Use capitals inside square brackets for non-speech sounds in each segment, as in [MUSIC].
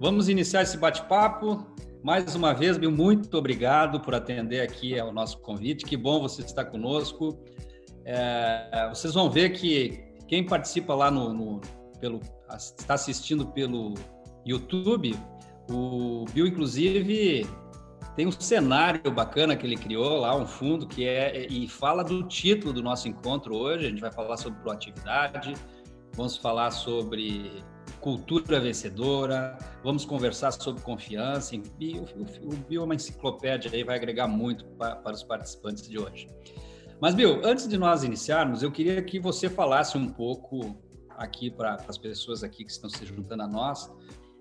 vamos iniciar esse bate-papo. Mais uma vez, Bill, muito obrigado por atender aqui ao nosso convite. Que bom você estar conosco. É, vocês vão ver que quem participa lá no, no pelo está assistindo pelo YouTube, o Bill inclusive tem um cenário bacana que ele criou lá, um fundo que é e fala do título do nosso encontro hoje. A gente vai falar sobre proatividade, vamos falar sobre cultura vencedora, vamos conversar sobre confiança. E o, o Bill é uma enciclopédia aí, vai agregar muito para, para os participantes de hoje. Mas, Bill, antes de nós iniciarmos, eu queria que você falasse um pouco aqui para as pessoas aqui que estão se juntando a nós,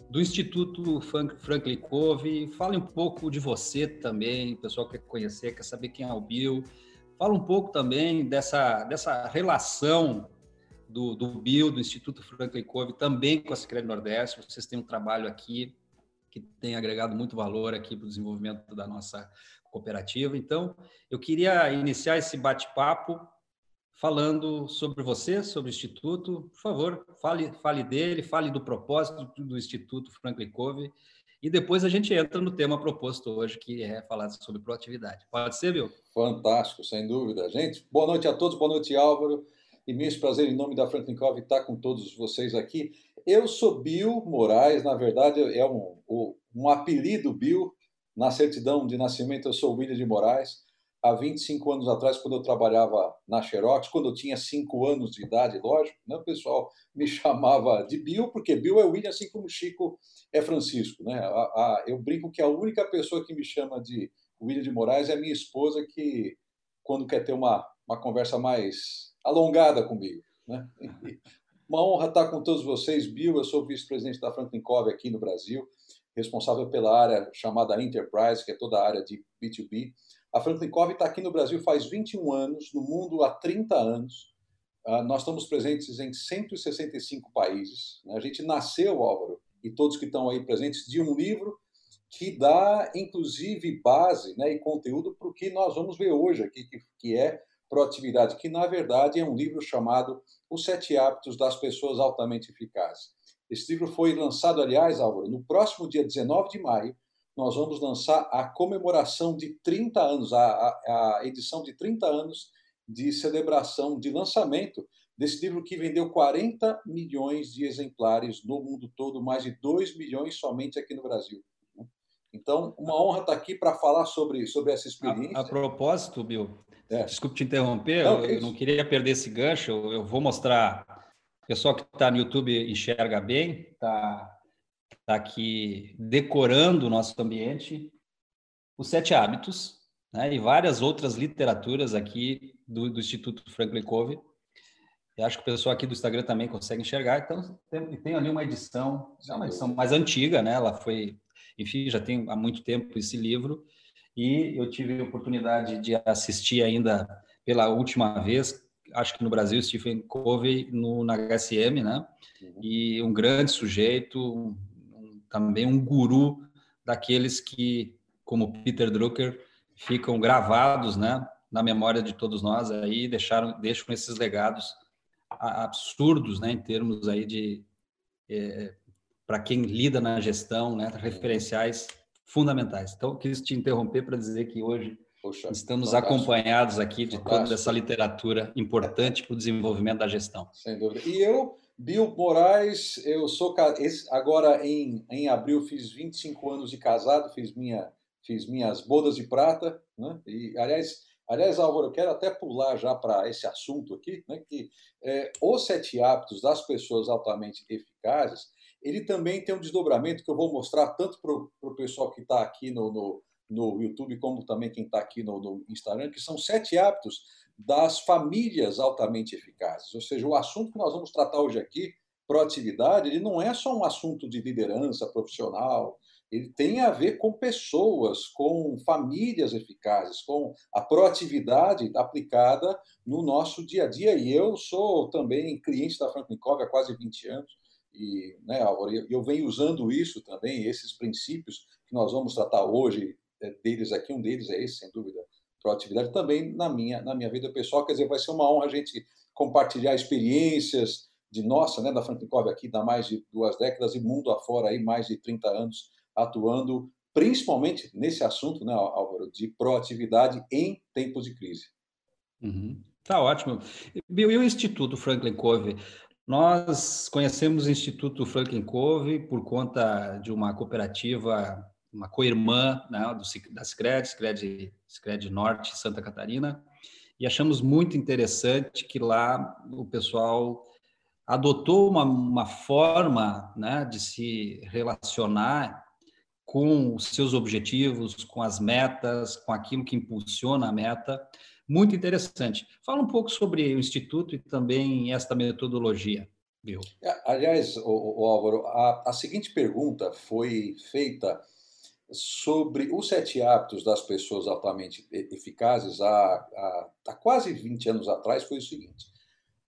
do Instituto Franklin Covey. Fale um pouco de você também, o pessoal quer conhecer, quer saber quem é o Bill. Fala um pouco também dessa, dessa relação do, do BIL, do Instituto Franklin Covey, também com a Secretaria Nordeste. Vocês têm um trabalho aqui que tem agregado muito valor aqui para o desenvolvimento da nossa cooperativa. Então, eu queria iniciar esse bate-papo falando sobre você, sobre o Instituto. Por favor, fale, fale dele, fale do propósito do Instituto Franklin Covey e depois a gente entra no tema proposto hoje, que é falar sobre proatividade. Pode ser, Bill? Fantástico, sem dúvida. Gente, boa noite a todos, boa noite, Álvaro imenso prazer em nome da Franklin Covey estar com todos vocês aqui. Eu sou Bill Moraes, na verdade é um, um apelido Bill. Na certidão de nascimento eu sou William de Moraes. Há 25 anos atrás, quando eu trabalhava na Xerox, quando eu tinha 5 anos de idade, lógico, né, o pessoal me [LAUGHS] chamava de Bill, porque Bill é William, assim como Chico é Francisco. Né? A, a, eu brinco que a única pessoa que me chama de William de Moraes é minha esposa, que quando quer ter uma, uma conversa mais alongada comigo. Né? [LAUGHS] Uma honra estar com todos vocês. Bill, eu sou vice-presidente da Franklin Covey aqui no Brasil, responsável pela área chamada Enterprise, que é toda a área de B2B. A Franklin Covey está aqui no Brasil faz 21 anos, no mundo há 30 anos. Uh, nós estamos presentes em 165 países. Né? A gente nasceu, Álvaro, e todos que estão aí presentes, de um livro que dá, inclusive, base né, e conteúdo para o que nós vamos ver hoje aqui, que, que é Proatividade, que na verdade é um livro chamado Os Sete Hábitos das Pessoas Altamente Eficazes. Esse livro foi lançado, aliás, Álvaro, no próximo dia 19 de maio, nós vamos lançar a comemoração de 30 anos, a, a, a edição de 30 anos de celebração, de lançamento desse livro que vendeu 40 milhões de exemplares no mundo todo, mais de 2 milhões somente aqui no Brasil. Então, uma honra estar aqui para falar sobre, sobre essa experiência. A, a propósito, Bill, é. Desculpe te interromper, não, eu, eu não queria perder esse gancho. Eu, eu vou mostrar. O pessoal que está no YouTube enxerga bem, está tá aqui decorando o nosso ambiente, os sete hábitos, né, e várias outras literaturas aqui do, do Instituto Franklin Covey. Eu acho que o pessoal aqui do Instagram também consegue enxergar. Então, tem, tem ali uma edição, é uma edição mais antiga, né? Ela foi, enfim, já tem há muito tempo esse livro e eu tive a oportunidade de assistir ainda pela última vez, acho que no Brasil, Stephen Covey no, na HSM, né? Uhum. E um grande sujeito, um, também um guru daqueles que, como Peter Drucker, ficam gravados, né? Na memória de todos nós aí, deixaram, deixam esses legados absurdos, né? Em termos aí de é, para quem lida na gestão, né? Referenciais fundamentais. Então, quis te interromper para dizer que hoje Poxa, estamos fantástico. acompanhados aqui de fantástico. toda essa literatura importante para o desenvolvimento da gestão. Sem dúvida. E eu, Bill Moraes, eu sou agora em, em abril fiz 25 anos de casado, fiz minha fiz minhas bodas de prata, né? E aliás, aliás, Álvaro, eu quero até pular já para esse assunto aqui, né? Que é, os sete hábitos das pessoas altamente eficazes ele também tem um desdobramento que eu vou mostrar tanto para o pessoal que está aqui no, no, no, YouTube, como também quem está aqui no, no Instagram, que são sete hábitos das famílias altamente eficazes. Ou seja, o assunto que nós vamos tratar hoje aqui, proatividade, ele não é só um assunto de liderança profissional, ele tem a ver com pessoas, com famílias eficazes, com a proatividade aplicada no nosso dia a dia. E eu sou também cliente da Franklin Covey há quase 20 anos e, né, Álvaro, eu venho usando isso também, esses princípios que nós vamos tratar hoje é, deles aqui, um deles é esse, sem dúvida, proatividade, também na minha, na minha vida pessoal. Quer dizer, vai ser uma honra a gente compartilhar experiências de nossa, né, da Franklin Covey aqui, dá mais de duas décadas e mundo afora aí mais de 30 anos atuando principalmente nesse assunto, né, Álvaro, de proatividade em tempos de crise. Uhum. Tá ótimo. E o Instituto Franklin Covey? Nós conhecemos o Instituto Franklin Covey por conta de uma cooperativa, uma co-irmã né, do, da Scred, Scred, Scred Norte, Santa Catarina, e achamos muito interessante que lá o pessoal adotou uma, uma forma né, de se relacionar com os seus objetivos, com as metas, com aquilo que impulsiona a meta, muito interessante. Fala um pouco sobre o Instituto e também esta metodologia, Bill. É, aliás, o, o Álvaro, a, a seguinte pergunta foi feita sobre os sete hábitos das pessoas altamente eficazes há, há, há, quase 20 anos atrás foi o seguinte: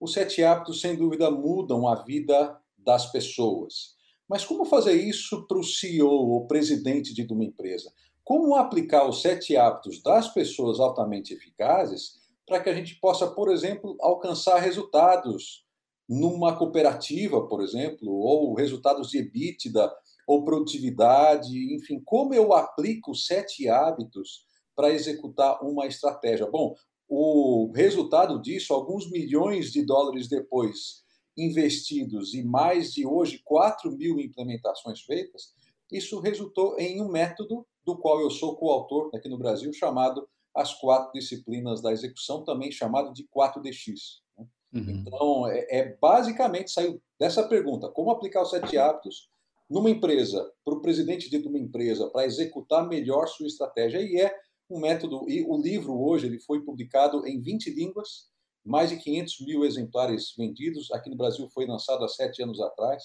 os sete hábitos, sem dúvida, mudam a vida das pessoas. Mas como fazer isso para o CEO ou presidente de uma empresa? Como aplicar os sete hábitos das pessoas altamente eficazes para que a gente possa, por exemplo, alcançar resultados numa cooperativa, por exemplo, ou resultados de EBITDA, ou produtividade, enfim, como eu aplico sete hábitos para executar uma estratégia? Bom, o resultado disso, alguns milhões de dólares depois investidos e mais de hoje 4 mil implementações feitas, isso resultou em um método do qual eu sou coautor aqui no Brasil, chamado As Quatro Disciplinas da Execução, também chamado de 4DX. Né? Uhum. Então, é, é, basicamente saiu dessa pergunta: como aplicar os sete hábitos numa empresa, para o presidente de uma empresa, para executar melhor sua estratégia. E é um método, e o livro hoje ele foi publicado em 20 línguas, mais de 500 mil exemplares vendidos. Aqui no Brasil foi lançado há sete anos atrás.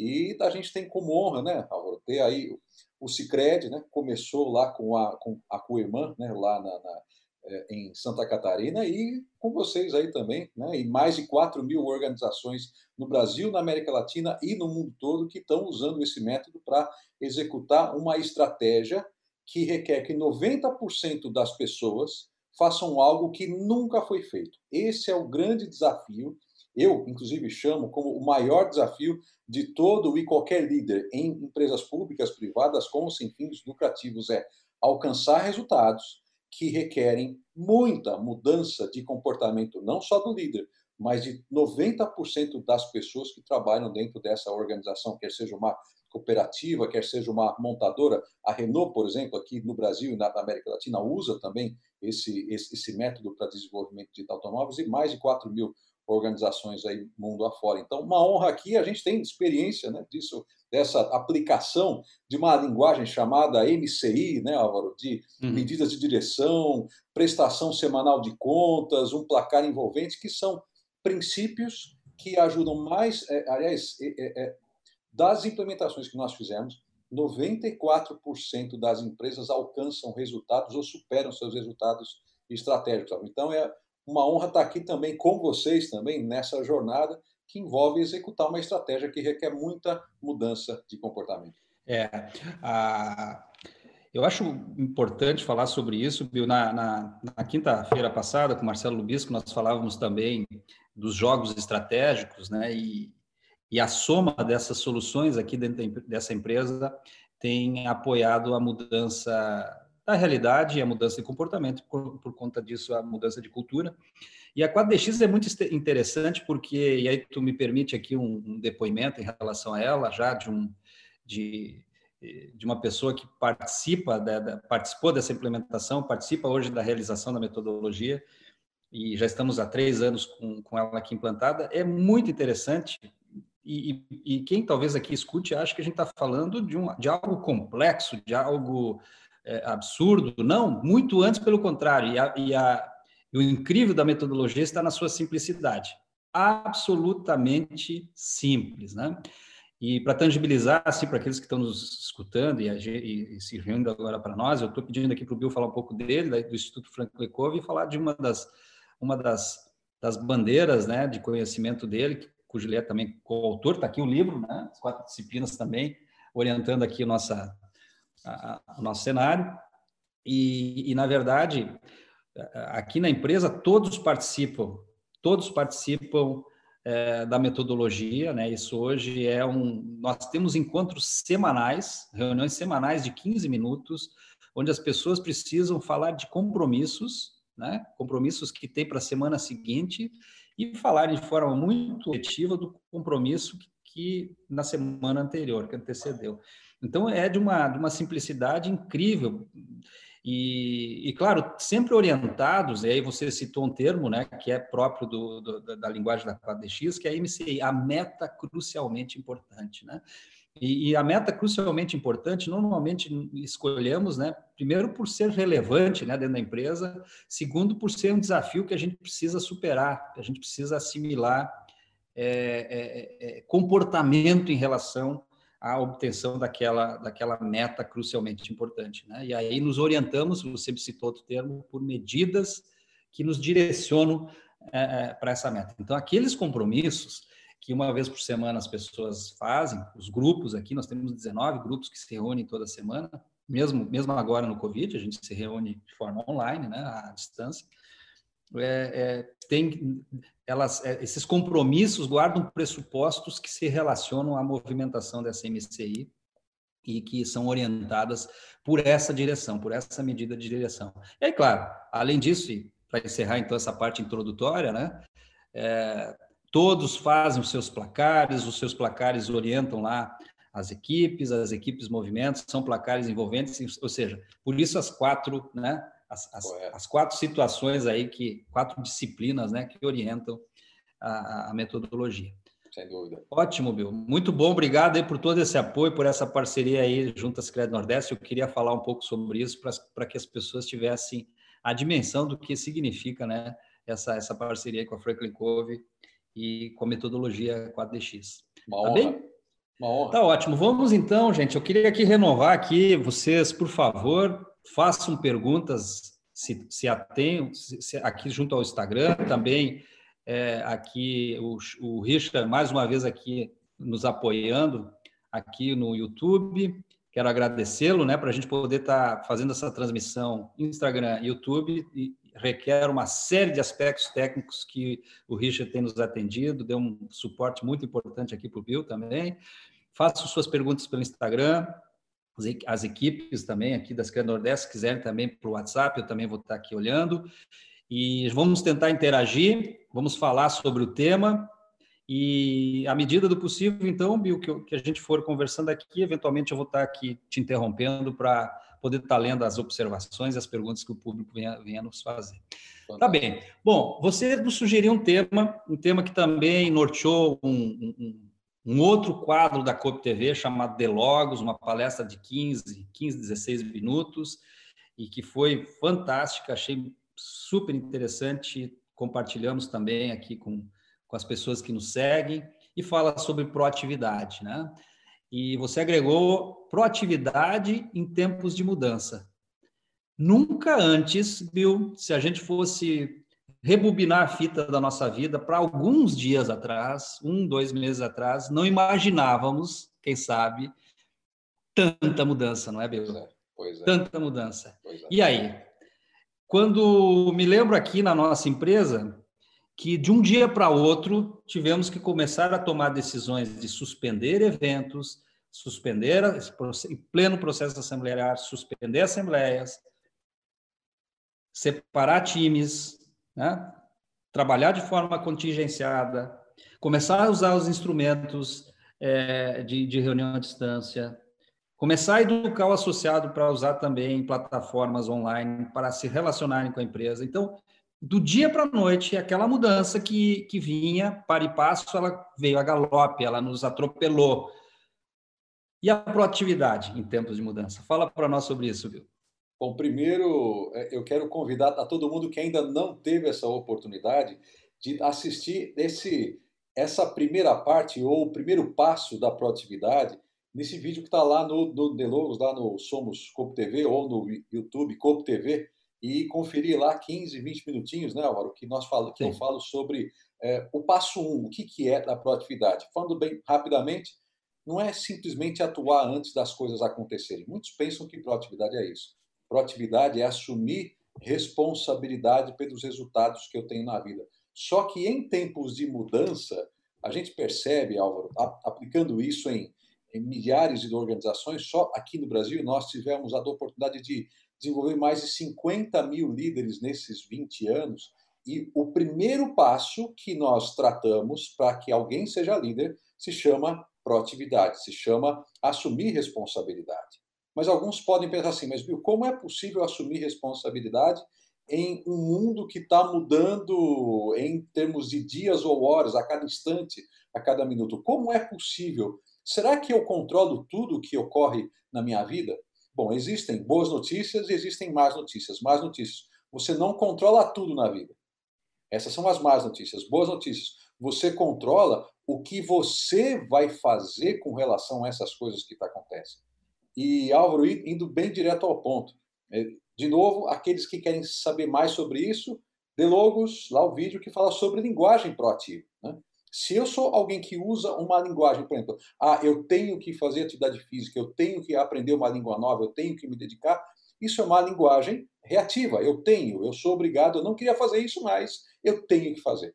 E a gente tem como honra, né, Álvaro, ter aí o Cicred, né, começou lá com a, com a Coirmã, né, lá na, na, é, em Santa Catarina, e com vocês aí também, né, e mais de 4 mil organizações no Brasil, na América Latina e no mundo todo que estão usando esse método para executar uma estratégia que requer que 90% das pessoas façam algo que nunca foi feito. Esse é o grande desafio eu, inclusive, chamo como o maior desafio de todo e qualquer líder em empresas públicas, privadas, com sem fins lucrativos, é alcançar resultados que requerem muita mudança de comportamento, não só do líder, mas de 90% das pessoas que trabalham dentro dessa organização, quer seja uma cooperativa, quer seja uma montadora. A Renault, por exemplo, aqui no Brasil e na América Latina, usa também esse, esse, esse método para desenvolvimento de automóveis e mais de 4 mil organizações aí mundo afora. Então, uma honra aqui, a gente tem experiência né, disso, dessa aplicação de uma linguagem chamada MCI, né, Álvaro, de uhum. medidas de direção, prestação semanal de contas, um placar envolvente, que são princípios que ajudam mais, é, aliás, é, é, das implementações que nós fizemos, 94% das empresas alcançam resultados ou superam seus resultados estratégicos. Então, é uma honra estar aqui também com vocês também nessa jornada que envolve executar uma estratégia que requer muita mudança de comportamento. É, a, eu acho importante falar sobre isso, Bill. Na, na, na quinta-feira passada, com Marcelo Lubisco, nós falávamos também dos jogos estratégicos, né? E, e a soma dessas soluções aqui dentro dessa empresa tem apoiado a mudança a realidade a mudança de comportamento, por, por conta disso, a mudança de cultura. E a 4DX é muito interessante porque, e aí tu me permite aqui um, um depoimento em relação a ela, já de, um, de, de uma pessoa que participa, da, da, participou dessa implementação, participa hoje da realização da metodologia, e já estamos há três anos com, com ela aqui implantada. É muito interessante e, e, e, quem talvez aqui escute acha que a gente está falando de, um, de algo complexo, de algo é, absurdo, não, muito antes pelo contrário. E, a, e, a, e o incrível da metodologia está na sua simplicidade, absolutamente simples, né? E para tangibilizar, assim, para aqueles que estão nos escutando e, e, e se reunindo agora para nós, eu estou pedindo aqui para o Bill falar um pouco dele, do Instituto Franklin Covey, e falar de uma das, uma das, das bandeiras né, de conhecimento dele, cujo ele é também coautor, está aqui o livro, né, as quatro disciplinas também, orientando aqui nossa, o nosso cenário. E, e, na verdade, aqui na empresa, todos participam, todos participam é, da metodologia, né? Isso hoje é um. Nós temos encontros semanais, reuniões semanais de 15 minutos, onde as pessoas precisam falar de compromissos, né? Compromissos que tem para a semana seguinte e falar de forma muito objetiva do compromisso que, que na semana anterior, que antecedeu. Então, é de uma, de uma simplicidade incrível. E, e, claro, sempre orientados, e aí você citou um termo né, que é próprio do, do, da linguagem da 4DX, que é a MCI, a meta crucialmente importante. Né? E, e, a meta crucialmente importante, normalmente escolhemos, né, primeiro por ser relevante né, dentro da empresa, segundo por ser um desafio que a gente precisa superar, que a gente precisa assimilar é, é, é, comportamento em relação a obtenção daquela, daquela meta crucialmente importante. Né? E aí nos orientamos, você citou outro termo, por medidas que nos direcionam é, é, para essa meta. Então, aqueles compromissos que uma vez por semana as pessoas fazem, os grupos aqui, nós temos 19 grupos que se reúnem toda semana, mesmo, mesmo agora no Covid, a gente se reúne de forma online, né, à distância, é, é, tem elas, é, esses compromissos guardam pressupostos que se relacionam à movimentação dessa MCI e que são orientadas por essa direção, por essa medida de direção. E aí, claro, além disso, para encerrar então essa parte introdutória, né, é, todos fazem os seus placares, os seus placares orientam lá as equipes, as equipes movimentos, são placares envolventes, ou seja, por isso as quatro, né, as, as, as, quatro situações aí que quatro disciplinas, né, que orientam a, a, metodologia. Sem dúvida. Ótimo, Bill. Muito bom. Obrigado aí por todo esse apoio, por essa parceria aí junto às Crédito Nordeste. Eu queria falar um pouco sobre isso para que as pessoas tivessem a dimensão do que significa, né, essa essa parceria com a Franklin Cove e com a metodologia 4DX. Uma tá bem? Uma honra. Tá ótimo. Vamos então, gente. Eu queria aqui renovar aqui vocês, por favor, façam perguntas se, se atenham se, se, aqui junto ao Instagram, também é, aqui o, o Richard, mais uma vez aqui nos apoiando aqui no YouTube. Quero agradecê-lo, né, para a gente poder estar tá fazendo essa transmissão Instagram, YouTube, e requer uma série de aspectos técnicos que o Richard tem nos atendido, deu um suporte muito importante aqui para o Bill também. Faça suas perguntas pelo Instagram, as equipes também aqui das Câmara Nordeste, se quiserem também pelo WhatsApp, eu também vou estar aqui olhando. E vamos tentar interagir, vamos falar sobre o tema. E, à medida do possível, então, Bill, que, que a gente for conversando aqui, eventualmente eu vou estar aqui te interrompendo para poder estar lendo as observações e as perguntas que o público venha, venha nos fazer. Tá bem. Bom, você nos sugeriu um tema, um tema que também norteou um, um um outro quadro da COP TV chamado Delogos, uma palestra de 15, 15, 16 minutos, e que foi fantástica, achei super interessante. Compartilhamos também aqui com, com as pessoas que nos seguem, e fala sobre proatividade, né? E você agregou proatividade em tempos de mudança. Nunca antes, Bill, se a gente fosse rebobinar a fita da nossa vida para alguns dias atrás, um, dois meses atrás, não imaginávamos, quem sabe, tanta mudança, não é, Bel? É, pois é. Tanta mudança. É. E aí? Quando me lembro aqui na nossa empresa que de um dia para outro tivemos que começar a tomar decisões de suspender eventos, suspender, em pleno processo assemblear, suspender assembleias, separar times, né? trabalhar de forma contingenciada, começar a usar os instrumentos é, de, de reunião à distância, começar a educar o associado para usar também plataformas online para se relacionarem com a empresa. Então, do dia para a noite, aquela mudança que, que vinha para e passo, ela veio a galope, ela nos atropelou. E a proatividade em tempos de mudança? Fala para nós sobre isso, viu? Bom, primeiro é, eu quero convidar a todo mundo que ainda não teve essa oportunidade de assistir esse, essa primeira parte ou o primeiro passo da proatividade nesse vídeo que está lá no, no Delogos, lá no Somos Copo TV ou no YouTube Copo TV e conferir lá 15, 20 minutinhos, né, Álvaro, que, nós falo, que eu falo sobre é, o passo 1, um, o que, que é da proatividade. Falando bem rapidamente, não é simplesmente atuar antes das coisas acontecerem. Muitos pensam que proatividade é isso. Proatividade é assumir responsabilidade pelos resultados que eu tenho na vida. Só que em tempos de mudança, a gente percebe, Álvaro, aplicando isso em, em milhares de organizações, só aqui no Brasil nós tivemos a oportunidade de desenvolver mais de 50 mil líderes nesses 20 anos. E o primeiro passo que nós tratamos para que alguém seja líder se chama proatividade, se chama assumir responsabilidade. Mas alguns podem pensar assim, mas como é possível assumir responsabilidade em um mundo que está mudando em termos de dias ou horas, a cada instante, a cada minuto? Como é possível? Será que eu controlo tudo que ocorre na minha vida? Bom, existem boas notícias e existem más notícias. Más notícias. Você não controla tudo na vida. Essas são as más notícias. Boas notícias. Você controla o que você vai fazer com relação a essas coisas que tá acontecem. E Álvaro, indo bem direto ao ponto. É, de novo, aqueles que querem saber mais sobre isso, de logos, lá o vídeo que fala sobre linguagem proativa. Né? Se eu sou alguém que usa uma linguagem, por exemplo, ah, eu tenho que fazer atividade física, eu tenho que aprender uma língua nova, eu tenho que me dedicar, isso é uma linguagem reativa. Eu tenho, eu sou obrigado, eu não queria fazer isso, mas eu tenho que fazer.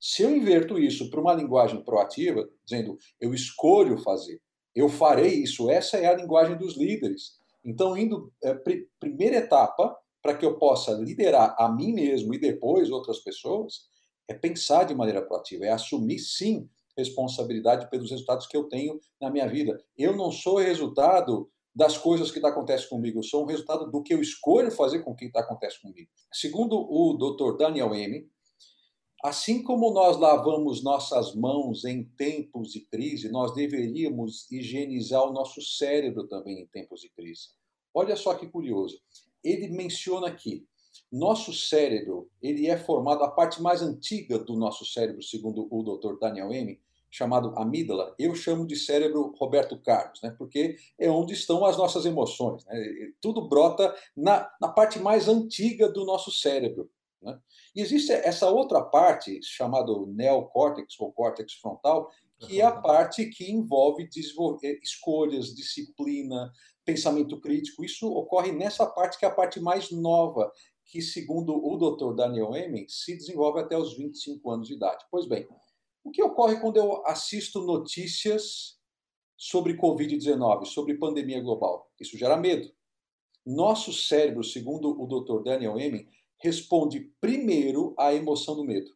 Se eu inverto isso para uma linguagem proativa, dizendo eu escolho fazer, eu farei isso, essa é a linguagem dos líderes. Então, indo, é, pr primeira etapa, para que eu possa liderar a mim mesmo e depois outras pessoas, é pensar de maneira proativa, é assumir sim responsabilidade pelos resultados que eu tenho na minha vida. Eu não sou resultado das coisas que tá acontecem comigo, eu sou um resultado do que eu escolho fazer com o que está acontecendo comigo. Segundo o Dr. Daniel Amy, Assim como nós lavamos nossas mãos em tempos de crise, nós deveríamos higienizar o nosso cérebro também em tempos de crise. Olha só que curioso. Ele menciona aqui, nosso cérebro, ele é formado a parte mais antiga do nosso cérebro, segundo o Dr. Daniel M, chamado amígdala. Eu chamo de cérebro Roberto Carlos, né? Porque é onde estão as nossas emoções. Né? Tudo brota na, na parte mais antiga do nosso cérebro. Né? E existe essa outra parte, chamada neocórtex ou córtex frontal, que é a parte que envolve desenvolver escolhas, disciplina, pensamento crítico. Isso ocorre nessa parte que é a parte mais nova, que, segundo o Dr. Daniel Emen, se desenvolve até os 25 anos de idade. Pois bem, o que ocorre quando eu assisto notícias sobre Covid-19, sobre pandemia global? Isso gera medo. Nosso cérebro, segundo o Dr. Daniel Emen, responde primeiro à emoção do medo.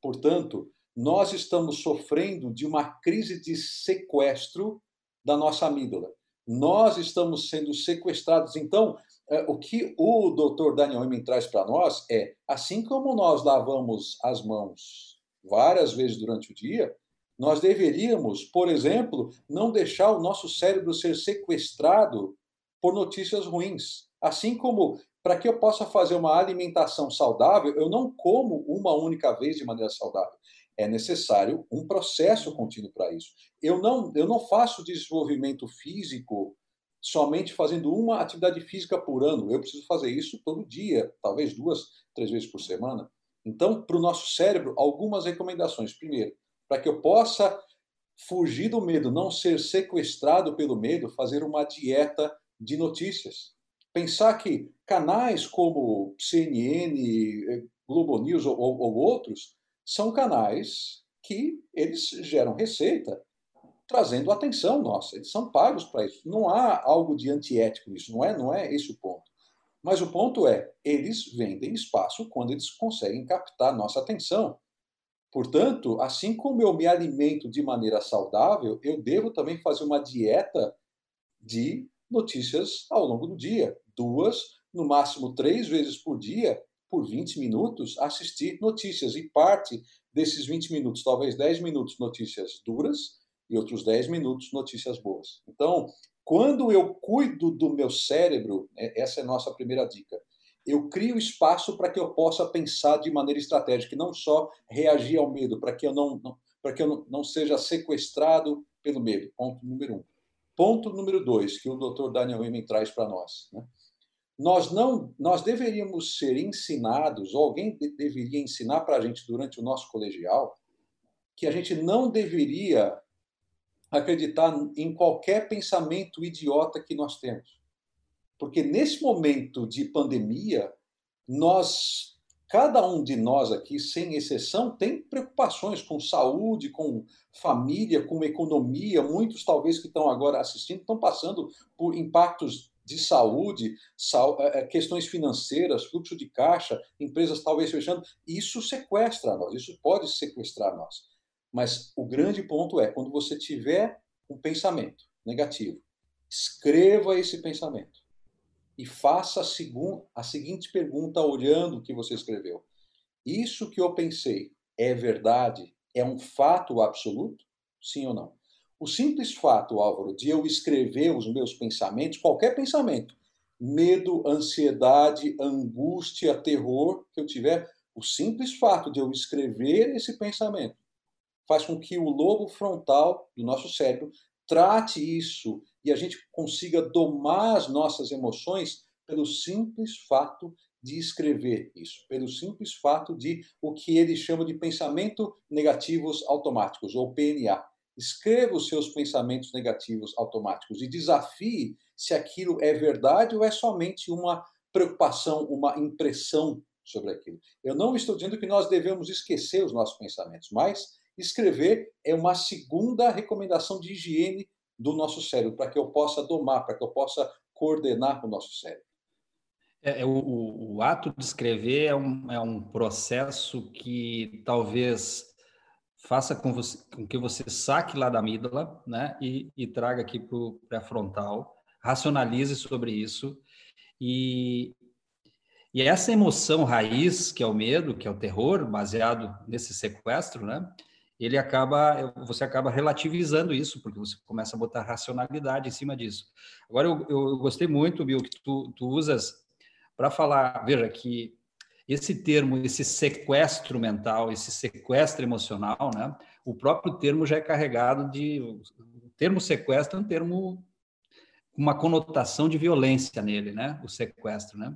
Portanto, nós estamos sofrendo de uma crise de sequestro da nossa amígdala. Nós estamos sendo sequestrados. Então, é, o que o Dr. Daniel Emin traz para nós é, assim como nós lavamos as mãos várias vezes durante o dia, nós deveríamos, por exemplo, não deixar o nosso cérebro ser sequestrado por notícias ruins. Assim como para que eu possa fazer uma alimentação saudável, eu não como uma única vez de maneira saudável. É necessário um processo contínuo para isso. Eu não, eu não faço desenvolvimento físico somente fazendo uma atividade física por ano. Eu preciso fazer isso todo dia, talvez duas, três vezes por semana. Então, para o nosso cérebro, algumas recomendações. Primeiro, para que eu possa fugir do medo, não ser sequestrado pelo medo, fazer uma dieta de notícias pensar que canais como CNN, eh, Globo News ou, ou, outros são canais que eles geram receita trazendo atenção nossa. Eles são pagos para isso. Não há algo de antiético nisso. Não é, não é esse o ponto. Mas o ponto é, eles vendem espaço quando eles conseguem captar nossa atenção. Portanto, assim como eu me alimento de maneira saudável, eu devo também fazer uma dieta de notícias ao longo do dia duas, no máximo três vezes por dia, por 20 minutos, assistir notícias. E parte desses 20 minutos, talvez 10 minutos, notícias duras e outros 10 minutos, notícias boas. Então, quando eu cuido do meu cérebro, né, essa é a nossa primeira dica, eu crio espaço para que eu possa pensar de maneira estratégica, não só reagir ao medo, para que eu não, não para que eu não, não seja sequestrado pelo medo. Ponto número um. Ponto número dois, que o Dr. Daniel Emen traz para nós. Né? Nós não nós deveríamos ser ensinados, ou alguém de, deveria ensinar para a gente durante o nosso colegial, que a gente não deveria acreditar em qualquer pensamento idiota que nós temos. Porque nesse momento de pandemia, nós cada um de nós aqui, sem exceção, tem preocupações com saúde, com família, com economia. Muitos, talvez, que estão agora assistindo, estão passando por impactos de saúde, é, é, questões financeiras, fluxo de caixa, empresas talvez fechando. Isso sequestra nós, isso pode sequestrar nós. Mas o grande ponto é, quando você tiver um pensamento negativo, escreva esse pensamento e faça a, a seguinte pergunta olhando o que você escreveu. Isso que eu pensei é verdade? É um fato absoluto? Sim ou não? O simples fato, Álvaro, de eu escrever os meus pensamentos, qualquer pensamento, medo, ansiedade, angústia, terror que eu tiver, o simples fato de eu escrever esse pensamento faz com que o lobo frontal do nosso cérebro trate isso e a gente consiga domar as nossas emoções pelo simples fato de escrever isso, pelo simples fato de o que ele chama de pensamento negativos automáticos, ou PNA. Escreva os seus pensamentos negativos automáticos e desafie se aquilo é verdade ou é somente uma preocupação, uma impressão sobre aquilo. Eu não estou dizendo que nós devemos esquecer os nossos pensamentos, mas escrever é uma segunda recomendação de higiene do nosso cérebro, para que eu possa domar, para que eu possa coordenar o nosso cérebro. É, é o, o, ato de escrever é um, é um processo que talvez faça com, você, com que você saque lá da amígdala né, e, e traga aqui para o pré-frontal, racionalize sobre isso e, e essa emoção raiz, que é o medo, que é o terror, baseado nesse sequestro, né? ele acaba, você acaba relativizando isso, porque você começa a botar racionalidade em cima disso. Agora, eu, eu gostei muito, Bill, que tu, tu usas para falar, veja, que esse termo, esse sequestro mental, esse sequestro emocional, né? O próprio termo já é carregado de. O termo sequestro é um termo com uma conotação de violência nele, né? O sequestro, né?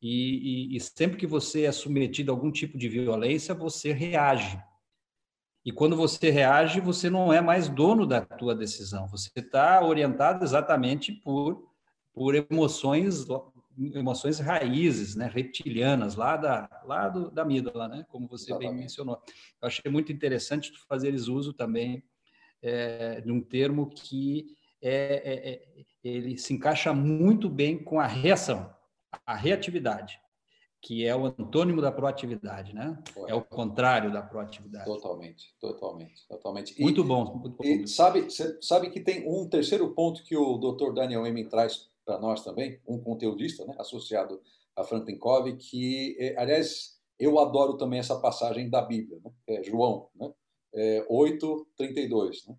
E, e, e sempre que você é submetido a algum tipo de violência, você reage e quando você reage, você não é mais dono da tua decisão. Você está orientado exatamente por, por emoções emoções raízes, né, reptilianas, lá da lá do, da amígdala, né, como você exatamente. bem mencionou. Eu achei muito interessante tu fazeres uso também é, de um termo que é, é, é, ele se encaixa muito bem com a reação, a reatividade que é o antônimo da proatividade, né? É o contrário da proatividade. Totalmente, totalmente, totalmente. Muito e, bom. Muito bom. E sabe, sabe que tem um terceiro ponto que o Dr. Daniel Emin traz para nós também, um conteudista, né, associado a Franklin que, é, aliás, eu adoro também essa passagem da Bíblia, né? É João, né? É 8, 32, né?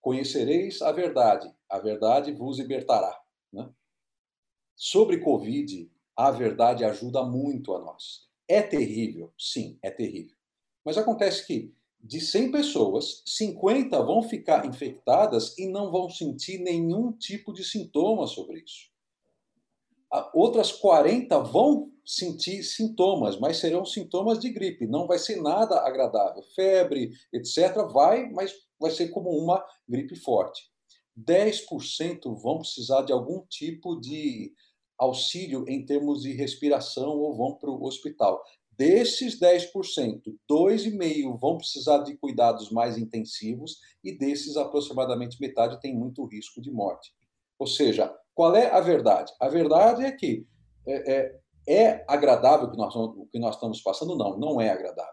Conhecereis a verdade, a verdade vos libertará, né? Sobre Covid, a verdade ajuda muito a nós. É terrível? Sim, é terrível. Mas acontece que de 100 pessoas, 50 vão ficar infectadas e não vão sentir nenhum tipo de sintoma sobre isso. Outras 40 vão sentir sintomas, mas serão sintomas de gripe, não vai ser nada agradável. Febre, etc., vai, mas vai ser como uma gripe forte. 10% vão precisar de algum tipo de auxílio em termos de respiração ou vão para o hospital. Desses 10%, 2,5% vão precisar de cuidados mais intensivos e desses, aproximadamente metade tem muito risco de morte. Ou seja, qual é a verdade? A verdade é que é, é, é agradável o que, nós, o que nós estamos passando? Não, não é agradável.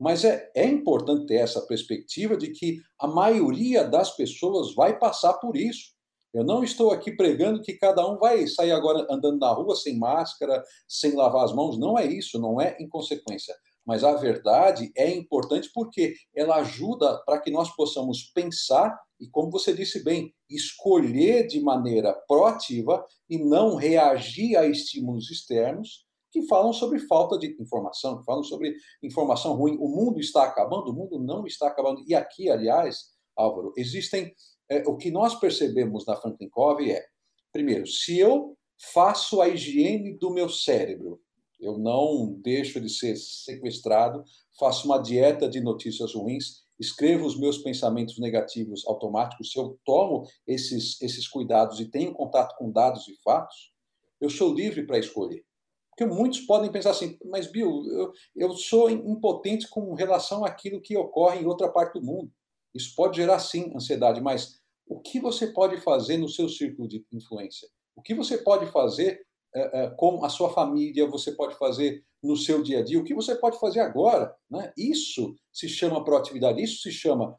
Mas é, é importante ter essa perspectiva de que a maioria das pessoas vai passar por isso. Eu não estou aqui pregando que cada um vai sair agora andando na rua sem máscara, sem lavar as mãos. Não é isso, não é inconsequência. Mas a verdade é importante porque ela ajuda para que nós possamos pensar e, como você disse bem, escolher de maneira proativa e não reagir a estímulos externos que falam sobre falta de informação, que falam sobre informação ruim. O mundo está acabando? O mundo não está acabando. E aqui, aliás, Álvaro, existem é, o que nós percebemos na Franklin Covey é, primeiro, se eu faço a higiene do meu cérebro, eu não deixo de ser sequestrado, faço uma dieta de notícias ruins, escrevo os meus pensamentos negativos automáticos, se eu tomo esses, esses cuidados e tenho contato com dados e fatos, eu sou livre para escolher. Porque muitos podem pensar assim, mas Bill, eu, eu sou impotente com relação àquilo que ocorre em outra parte do mundo. Isso pode gerar, sim, ansiedade, mas o que você pode fazer no seu círculo de influência? O que você pode fazer é, é, com a sua família? Você pode fazer no seu dia a dia? O que você pode fazer agora? Né? Isso se chama proatividade, isso se chama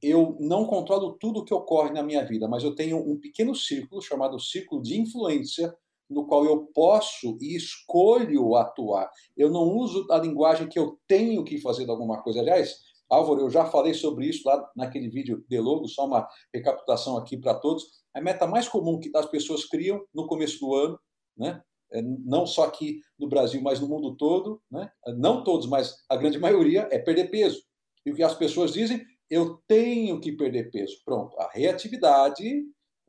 eu não controlo tudo o que ocorre na minha vida, mas eu tenho um pequeno círculo chamado círculo de influência no qual eu posso e escolho atuar. Eu não uso a linguagem que eu tenho que fazer alguma coisa. Aliás, Álvaro, eu já falei sobre isso lá naquele vídeo de logo, só uma recapitulação aqui para todos. A meta mais comum que as pessoas criam no começo do ano, né? É, não só aqui no Brasil, mas no mundo todo, né? não todos, mas a grande maioria, é perder peso. E o que as pessoas dizem? Eu tenho que perder peso. Pronto, a reatividade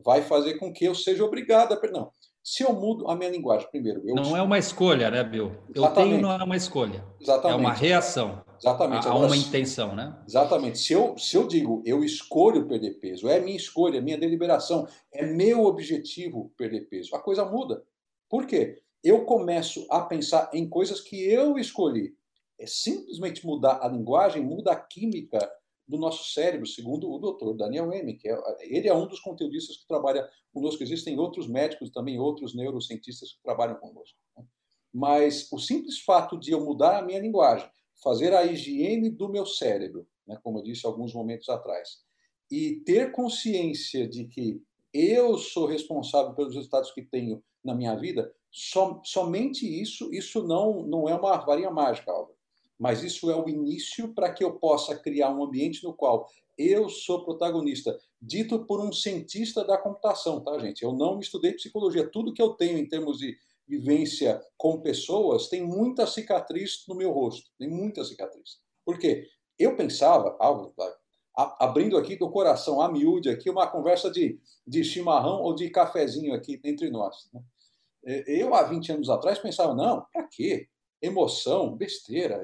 vai fazer com que eu seja obrigado a perder. Não, se eu mudo a minha linguagem, primeiro. Eu... Não é uma escolha, né, Bill? Eu Exatamente. tenho não é uma escolha. Exatamente. É uma reação. Exatamente. Há uma intenção, né? Exatamente. Se eu, se eu digo, eu escolho perder peso, é minha escolha, é minha deliberação, é meu objetivo perder peso, a coisa muda. Por quê? Eu começo a pensar em coisas que eu escolhi. É simplesmente mudar a linguagem, muda a química do nosso cérebro, segundo o doutor Daniel Emme, que é, ele é um dos conteudistas que trabalha conosco. Existem outros médicos também, outros neurocientistas que trabalham conosco. Né? Mas o simples fato de eu mudar a minha linguagem, fazer a higiene do meu cérebro, né, como eu disse alguns momentos atrás, e ter consciência de que eu sou responsável pelos resultados que tenho na minha vida, som, somente isso, isso não, não é uma varinha mágica, Álvaro mas isso é o início para que eu possa criar um ambiente no qual eu sou protagonista, dito por um cientista da computação, tá, gente? Eu não estudei psicologia. Tudo que eu tenho em termos de vivência com pessoas tem muita cicatriz no meu rosto, tem muita cicatriz. Por quê? Eu pensava, abrindo aqui do coração, a miúde aqui, uma conversa de, de chimarrão ou de cafezinho aqui entre nós. Né? Eu, há 20 anos atrás, pensava, não, para quê? emoção, besteira.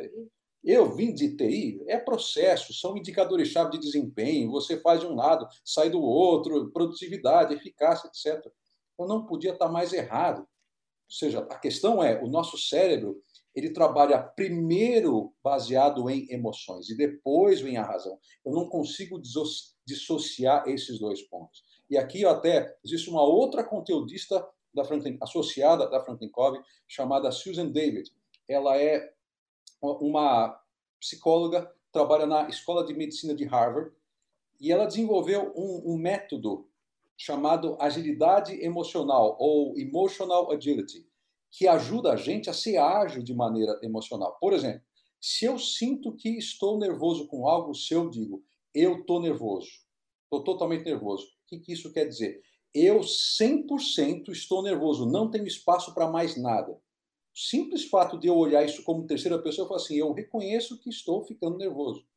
Eu vim de TI, é processo, são indicadores-chave de desempenho, você faz de um lado, sai do outro, produtividade, eficácia, etc. Eu não podia estar mais errado. Ou seja, a questão é, o nosso cérebro, ele trabalha primeiro baseado em emoções e depois vem a razão. Eu não consigo dissociar esses dois pontos. E aqui até existe uma outra conteudista da Franklin, associada da Franklin Covey, chamada Susan David ela é uma psicóloga, trabalha na Escola de Medicina de Harvard, e ela desenvolveu um, um método chamado agilidade emocional, ou emotional agility, que ajuda a gente a ser ágil de maneira emocional. Por exemplo, se eu sinto que estou nervoso com algo, se eu digo, eu estou nervoso, estou totalmente nervoso, o que, que isso quer dizer? Eu 100% estou nervoso, não tenho espaço para mais nada simples fato de eu olhar isso como terceira pessoa, eu falo assim, eu reconheço que estou ficando nervoso,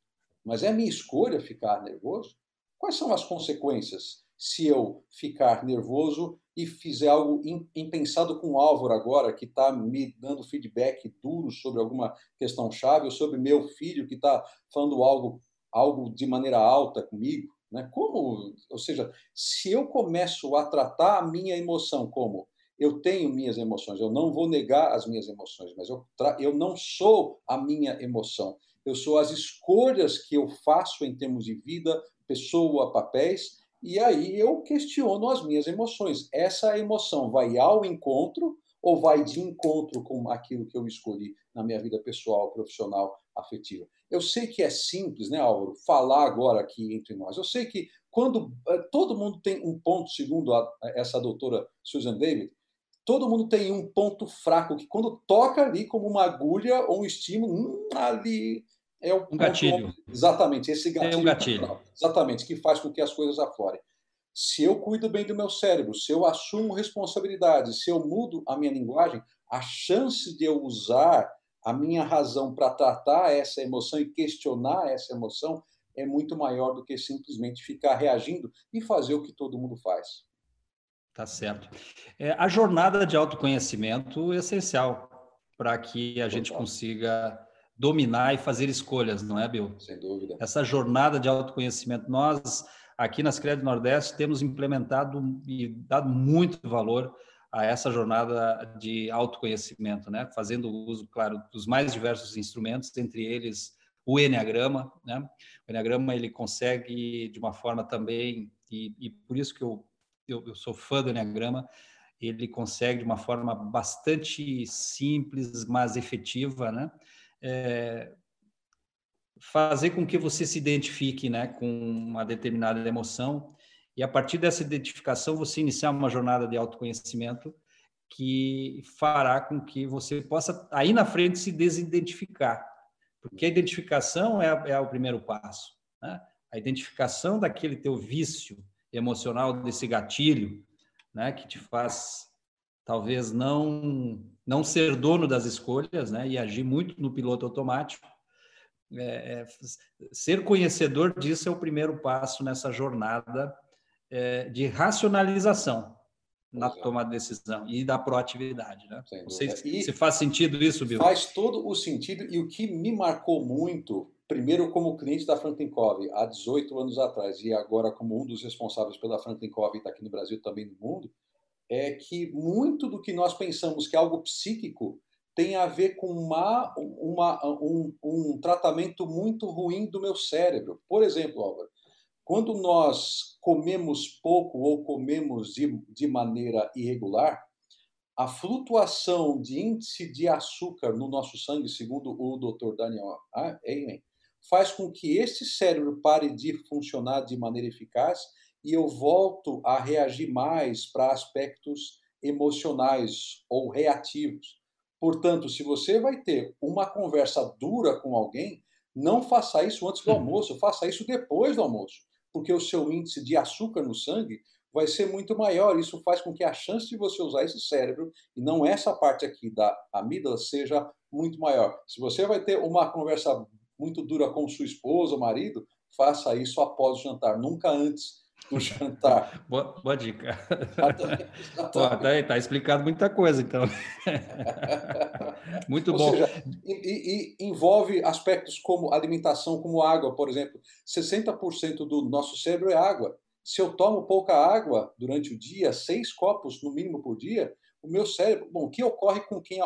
mas é minha escolha ficar nervoso? Quais são as consequências se eu ficar nervoso e fizer algo impensado com o Álvaro agora, que está me dando feedback duro sobre alguma questão chave, ou sobre meu filho que está falando algo, algo de maneira alta comigo? Né? Como, ou seja, se eu começo a tratar a minha emoção como eu tenho minhas emoções, eu não vou negar as minhas emoções, mas eu, eu não sou a minha emoção. Eu sou as escolhas que eu faço em termos de vida, pessoa, papéis, e aí eu questiono as minhas emoções. Essa emoção vai ao encontro ou vai de encontro com aquilo que eu escolhi na minha vida pessoal, profissional, afetiva? Eu sei que é simples, né, Álvaro, falar agora aqui entre nós. Eu sei que quando eh, todo mundo tem um ponto, segundo a, essa doutora Susan David, todo mundo tem um ponto fraco que quando toca ali como uma agulha ou um estímulo, hum, ali é o um gatilho. Exatamente, esse gatilho. É um gatilho. Exatamente, que faz com que as coisas aflorem. Se eu cuido bem do meu cérebro, se eu assumo responsabilidade, se eu mudo a minha linguagem, a chance de eu usar a minha razão para tratar essa emoção e questionar essa emoção é muito maior do que simplesmente ficar reagindo e fazer o que todo mundo faz. Tá certo. É, a jornada de autoconhecimento é essencial para que a gente consiga dominar e fazer escolhas, não é, Bill? Sem dúvida. Essa jornada de autoconhecimento, nós aqui nas Crédito Nordeste temos implementado e dado muito valor a essa jornada de autoconhecimento, né? Fazendo uso, claro, dos mais diversos instrumentos, entre eles o Enneagrama, né? O Enneagrama ele consegue de uma forma também e, e por isso que eu, eu, eu sou fã do Enneagrama, ele consegue de uma forma bastante simples, mas efetiva, né? É, fazer com que você se identifique, né, com uma determinada emoção e a partir dessa identificação você iniciar uma jornada de autoconhecimento que fará com que você possa aí na frente se desidentificar, porque a identificação é, é o primeiro passo, né? A identificação daquele teu vício emocional desse gatilho, né, que te faz talvez não não ser dono das escolhas, né, e agir muito no piloto automático. É, é, ser conhecedor disso é o primeiro passo nessa jornada é, de racionalização na Exato. tomada de decisão e da proatividade, né? Não sei se, se faz sentido isso, Bill. Faz todo o sentido e o que me marcou muito primeiro como cliente da Franklin Covey há 18 anos atrás e agora como um dos responsáveis pela Franklin Covey está aqui no Brasil também no mundo, é que muito do que nós pensamos que é algo psíquico tem a ver com uma, uma, um, um tratamento muito ruim do meu cérebro. Por exemplo, Álvaro, quando nós comemos pouco ou comemos de, de maneira irregular, a flutuação de índice de açúcar no nosso sangue, segundo o Dr. Daniel Amen, faz com que esse cérebro pare de funcionar de maneira eficaz e eu volto a reagir mais para aspectos emocionais ou reativos. Portanto, se você vai ter uma conversa dura com alguém, não faça isso antes do uhum. almoço, faça isso depois do almoço, porque o seu índice de açúcar no sangue vai ser muito maior. Isso faz com que a chance de você usar esse cérebro e não essa parte aqui da amígdala seja muito maior. Se você vai ter uma conversa muito dura com sua esposa ou marido, faça isso após o jantar, nunca antes [LAUGHS] do jantar. Boa, boa dica. Está tá explicado muita coisa, então. [LAUGHS] Muito Ou bom. Seja, e, e, envolve aspectos como alimentação, como água, por exemplo. 60% do nosso cérebro é água. Se eu tomo pouca água durante o dia, seis copos no mínimo por dia, o meu cérebro. Bom, o que ocorre com quem,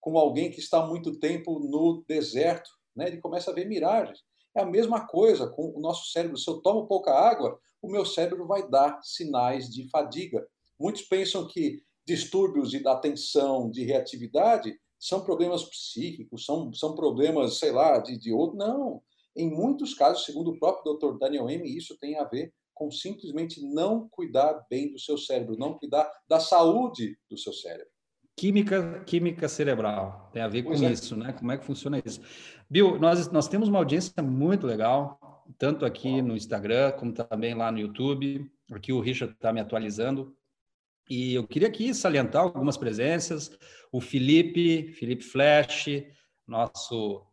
com alguém que está muito tempo no deserto? né? ele começa a ver miragens. É a mesma coisa com o nosso cérebro. Se eu tomo pouca água, o meu cérebro vai dar sinais de fadiga. Muitos pensam que distúrbios de atenção, de reatividade, são problemas psíquicos, são, são problemas, sei lá, de, de outro. Não. Em muitos casos, segundo o próprio Dr. Daniel M., isso tem a ver com simplesmente não cuidar bem do seu cérebro, não cuidar da saúde do seu cérebro. Química, química cerebral, tem a ver pois com é. isso, né? Como é que funciona isso? Bill, nós, nós temos uma audiência muito legal, tanto aqui no Instagram, como também lá no YouTube. Aqui o Richard está me atualizando. E eu queria aqui salientar algumas presenças. O Felipe, Felipe Flash, nosso,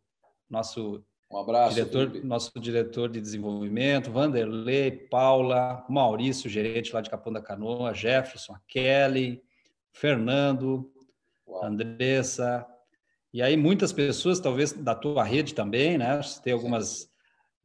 nosso um abraço, diretor, Felipe. nosso diretor de desenvolvimento, Vanderlei, Paula, Maurício, gerente lá de Capão da Canoa, Jefferson, a Kelly, Fernando, Uau. Andressa, e aí muitas pessoas, talvez da tua rede também, né? Tem algumas,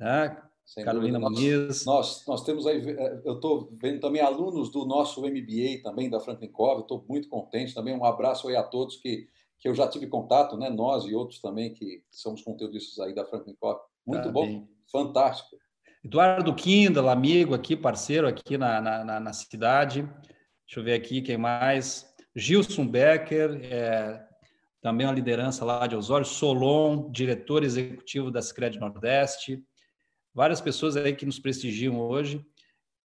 né? Carolina Muniz. Nós, nós temos aí, eh, eu estou vendo também alunos do nosso MBA também da Franklin Covey, estou muito contente também. Um abraço aí a todos que, que eu já tive contato, né? Nós e outros também que somos conteudistas aí da Franklin Covey. Muito tá bom, bem. fantástico. Eduardo Kindle, amigo aqui, parceiro aqui na, na, na, cidade. Deixa eu ver aqui quem mais. Gilson Becker, é, também uma liderança lá de Osório, Solon, diretor executivo da Sicredi Nordeste, várias pessoas aí que nos prestigiam hoje.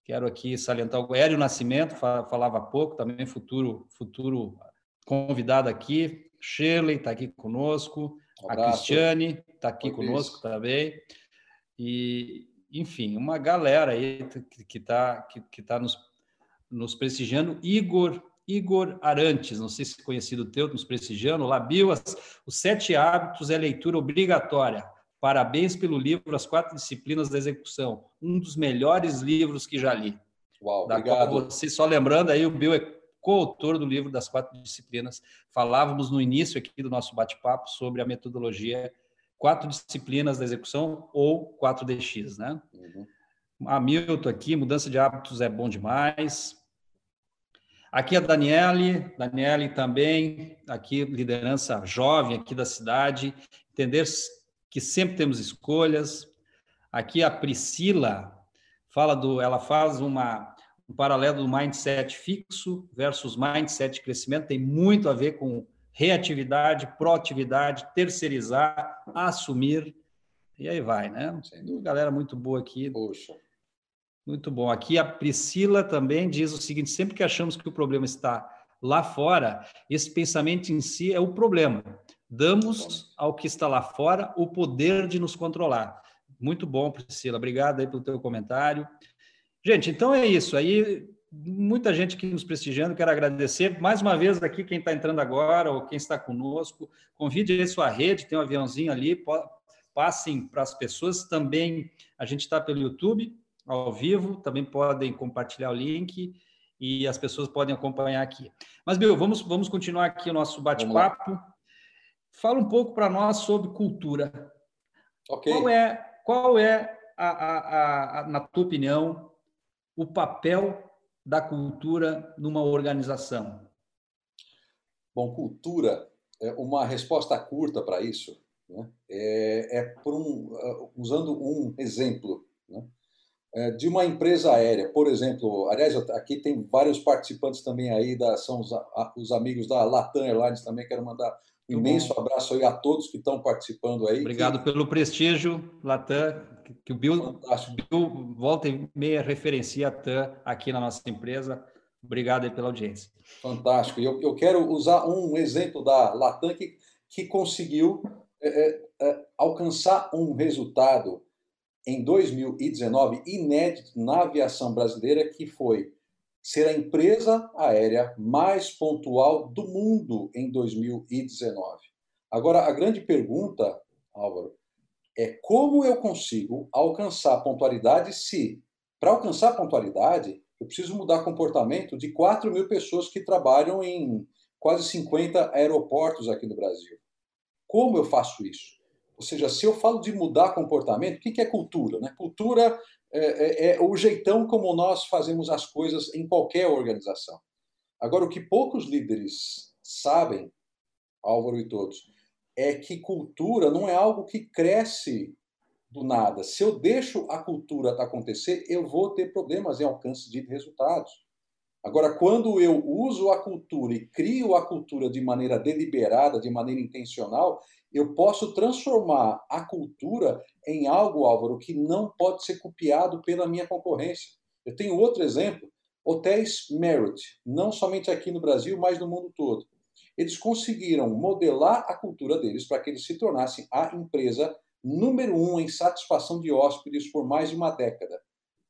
Quero aqui salientar o Hélio Nascimento, falava há pouco, também futuro futuro convidado aqui. Shirley está aqui conosco, um a Cristiane está aqui Foi conosco isso. também. E, enfim, uma galera aí que está que, que tá nos, nos prestigiando. Igor Igor Arantes, não sei se é conhecido teu, nos prestigiando. Labil, os sete hábitos é leitura obrigatória. Parabéns pelo livro As Quatro Disciplinas da Execução, um dos melhores livros que já li. Uau, da obrigado. Qual você, só lembrando aí, o Bill é coautor do livro das quatro disciplinas. Falávamos no início aqui do nosso bate-papo sobre a metodologia quatro disciplinas da execução ou 4DX, né? Uhum. Hamilton aqui, mudança de hábitos é bom demais. Aqui a Daniele, Daniele também, aqui liderança jovem aqui da cidade, entender que sempre temos escolhas. Aqui a Priscila fala do, ela faz uma um paralelo do mindset fixo versus mindset de crescimento, tem muito a ver com reatividade, proatividade, terceirizar, assumir, e aí vai, né? Galera muito boa aqui. Poxa. Muito bom. Aqui a Priscila também diz o seguinte: sempre que achamos que o problema está lá fora, esse pensamento em si é o problema. Damos ao que está lá fora o poder de nos controlar. Muito bom, Priscila. Obrigado aí pelo teu comentário. Gente, então é isso. Aí muita gente aqui nos prestigiando, quero agradecer mais uma vez aqui quem está entrando agora ou quem está conosco. Convide aí sua rede, tem um aviãozinho ali, passem para as pessoas. Também a gente está pelo YouTube ao vivo, também podem compartilhar o link e as pessoas podem acompanhar aqui. Mas, Bill, vamos, vamos continuar aqui o nosso bate-papo. Fala um pouco para nós sobre cultura. Ok. Qual é, qual é a, a, a, na tua opinião, o papel da cultura numa organização? Bom, cultura, é uma resposta curta para isso né? é, é por um, uh, usando um exemplo né? é, de uma empresa aérea, por exemplo. Aliás, aqui tem vários participantes também aí, da, são os, os amigos da Latam Airlines também. Quero mandar imenso abraço aí a todos que estão participando aí. Obrigado que... pelo prestígio, Latam, que o Bill, Bill volta e meia referencia a TAM aqui na nossa empresa. Obrigado aí pela audiência. Fantástico. Eu, eu quero usar um exemplo da Latam que, que conseguiu é, é, é alcançar um resultado em 2019 inédito na aviação brasileira, que foi ser a empresa aérea mais pontual do mundo em 2019. Agora, a grande pergunta, Álvaro, é como eu consigo alcançar pontualidade se, para alcançar pontualidade, eu preciso mudar comportamento de 4 mil pessoas que trabalham em quase 50 aeroportos aqui no Brasil. Como eu faço isso? Ou seja, se eu falo de mudar comportamento, o que é cultura? Né? Cultura é, é, é o jeitão como nós fazemos as coisas em qualquer organização. Agora, o que poucos líderes sabem, Álvaro e todos, é que cultura não é algo que cresce do nada. Se eu deixo a cultura acontecer, eu vou ter problemas em alcance de resultados. Agora, quando eu uso a cultura e crio a cultura de maneira deliberada, de maneira intencional, eu posso transformar a cultura em algo, Álvaro, que não pode ser copiado pela minha concorrência. Eu tenho outro exemplo, hotéis Merit, não somente aqui no Brasil, mas no mundo todo. Eles conseguiram modelar a cultura deles para que eles se tornassem a empresa número um em satisfação de hóspedes por mais de uma década.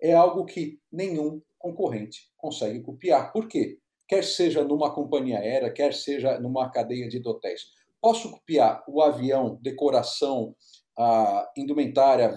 É algo que nenhum concorrente consegue copiar. Por quê? Quer seja numa companhia aérea, quer seja numa cadeia de hotéis Posso copiar o avião, decoração, a indumentária,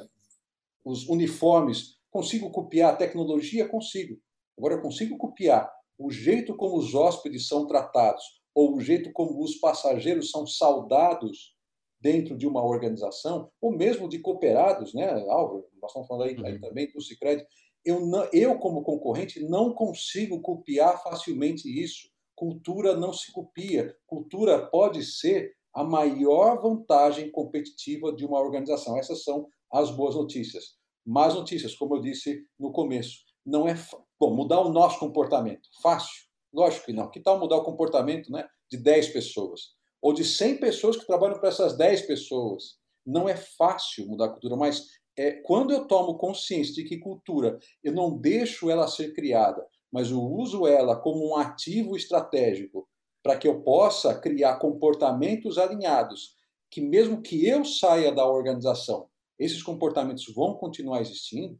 os uniformes? Consigo copiar a tecnologia? Consigo. Agora, eu consigo copiar o jeito como os hóspedes são tratados ou o jeito como os passageiros são saudados dentro de uma organização, ou mesmo de cooperados, né, Álvaro? Nós estamos falando aí, uhum. aí também do Cicred. Eu, não, eu, como concorrente, não consigo copiar facilmente isso. Cultura não se copia. Cultura pode ser a maior vantagem competitiva de uma organização. Essas são as boas notícias. Más notícias, como eu disse no começo, não é bom mudar o nosso comportamento. Fácil? Lógico que não. Que tal mudar o comportamento, né, de 10 pessoas ou de 100 pessoas que trabalham para essas 10 pessoas? Não é fácil mudar a cultura, mas é quando eu tomo consciência de que cultura eu não deixo ela ser criada, mas eu uso ela como um ativo estratégico para que eu possa criar comportamentos alinhados, que mesmo que eu saia da organização, esses comportamentos vão continuar existindo,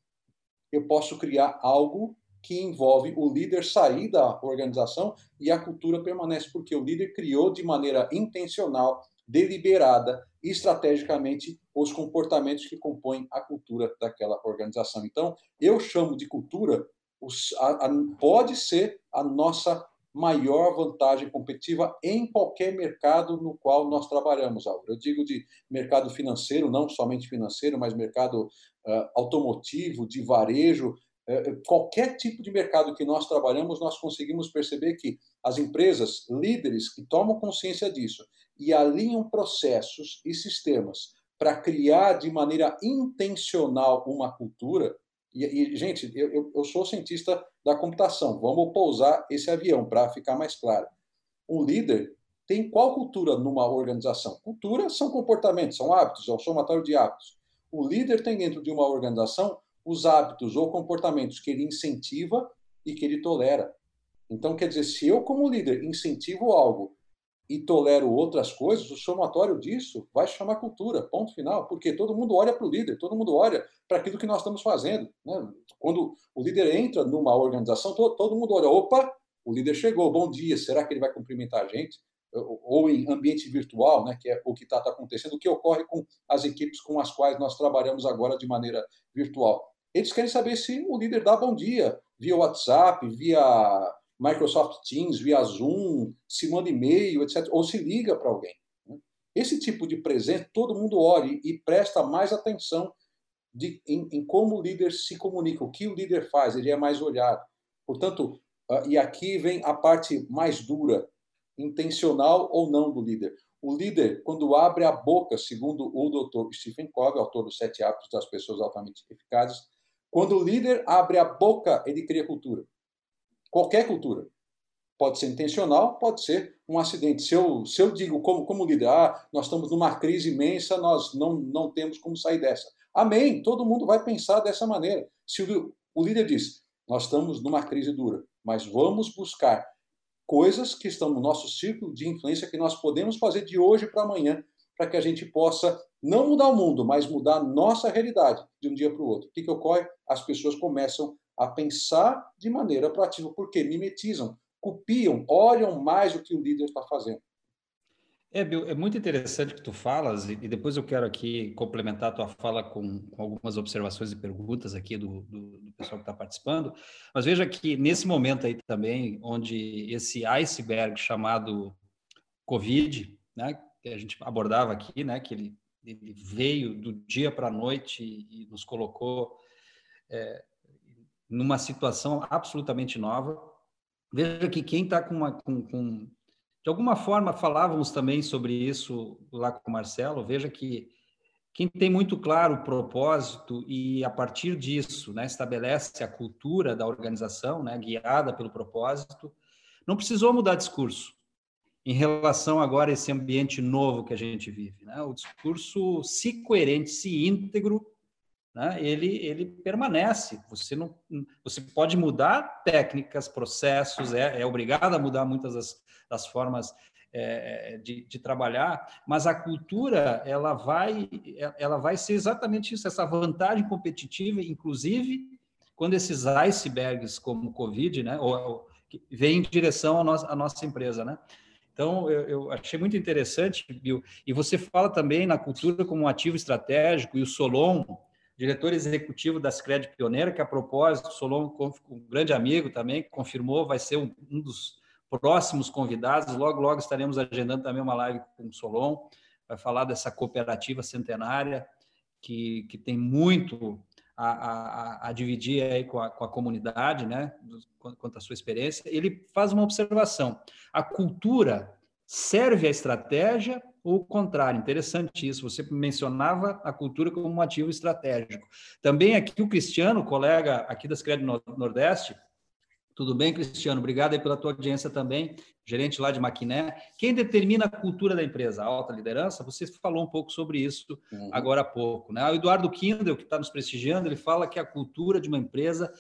eu posso criar algo que envolve o líder sair da organização e a cultura permanece, porque o líder criou de maneira intencional, deliberada, estrategicamente os comportamentos que compõem a cultura daquela organização. Então, eu chamo de cultura, pode ser a nossa maior vantagem competitiva em qualquer mercado no qual nós trabalhamos, Álvaro. Eu digo de mercado financeiro, não somente financeiro, mas mercado uh, automotivo, de varejo, é, qualquer tipo de mercado que nós trabalhamos, nós conseguimos perceber que as empresas, líderes que tomam consciência disso e alinham processos e sistemas para criar de maneira intencional uma cultura. E, e gente, eu, eu sou cientista da computação, vamos pousar esse avião para ficar mais claro. Um líder tem qual cultura numa organização? Cultura são comportamentos, são hábitos, é o somatório de hábitos. O líder tem dentro de uma organização os hábitos ou comportamentos que ele incentiva e que ele tolera. Então, quer dizer, se eu, como líder, incentivo algo e tolero outras coisas, o somatório disso vai chamar cultura, ponto final, porque todo mundo olha para o líder, todo mundo olha para aquilo que nós estamos fazendo. Né? Quando o líder entra numa organização, todo, todo mundo olha, opa, o líder chegou, bom dia, será que ele vai cumprimentar a gente? Ou em ambiente virtual, né, que é o que está tá acontecendo, o que ocorre com as equipes com as quais nós trabalhamos agora de maneira virtual. Eles querem saber se o líder dá bom dia via WhatsApp, via Microsoft Teams, via Zoom, se manda e-mail, etc., ou se liga para alguém. Né? Esse tipo de presente, todo mundo olha e presta mais atenção de, em, em, como o líder se comunica, o que o líder faz, ele é mais olhado. Portanto, uh, e aqui vem a parte mais dura, intencional ou não do líder. O líder, quando abre a boca, segundo o Dr. Stephen Covey, autor dos Sete Hábitos das Pessoas Altamente Eficazes, quando o líder abre a boca, ele cria cultura. Qualquer cultura. Pode ser intencional, pode ser um acidente. Se eu, se eu digo como, como líder, ah, nós estamos numa crise imensa, nós não, não temos como sair dessa. Amém. Todo mundo vai pensar dessa maneira. Se o, o líder diz, nós estamos numa crise dura, mas vamos buscar coisas que estão no nosso círculo de influência que nós podemos fazer de hoje para amanhã para que a gente possa não mudar o mundo, mas mudar a nossa realidade de um dia para o outro. O que, que ocorre? As pessoas começam a pensar de maneira proativa, porque mimetizam, copiam, olham mais o que o líder está fazendo. É, Bill, é muito interessante o que tu falas, e depois eu quero aqui complementar a tua fala com, com algumas observações e perguntas aqui do, do, do pessoal que está participando. Mas veja que nesse momento aí também, onde esse iceberg chamado Covid, né, que a gente abordava aqui, né, que ele, ele veio do dia para a noite e, e, nos colocou é, numa situação absolutamente nova. Veja que quem está com. Com, com, de alguma forma, falávamos também sobre isso lá com o Marcelo. Veja que quem tem muito claro o propósito e, a partir disso, né, estabelece a cultura da organização, né, guiada pelo propósito, não precisou mudar discurso em relação agora a esse ambiente novo que a gente vive. Né? O discurso, se coerente, se íntegro, né? ele, ele permanece. Você, não, você pode mudar técnicas, processos, é, é obrigado a mudar muitas das, das formas é, de, de, trabalhar, mas a cultura ela vai, ela vai ser exatamente isso, essa vantagem competitiva, inclusive quando esses icebergs como o Covid, né, ou, ou, vem em direção à nossa, à nossa empresa, né? Então, eu, eu, achei muito interessante, Bill. E você fala também na cultura como um ativo estratégico, e o Solon, diretor executivo da Scred Pioneira, que a propósito, Solon, um grande amigo também, confirmou, vai ser um, um, dos próximos convidados. Logo, logo estaremos agendando também uma live com o Solon, vai falar dessa cooperativa centenária, que, que tem muito a, a, a dividir aí com a, com a comunidade, né, quanto à sua experiência, ele faz uma observação. A cultura serve à estratégia ou o contrário? Interessante isso. Você mencionava a cultura como um ativo estratégico. Também aqui o Cristiano, colega aqui das Crédito Nordeste, tudo bem, Cristiano? Obrigado aí pela tua audiência também, gerente lá de Maquiné. Quem determina a cultura da empresa? A alta liderança? Você falou um pouco sobre isso uhum. agora há pouco. Né? O Eduardo Kindle, que está nos prestigiando, ele fala que a cultura de uma empresa,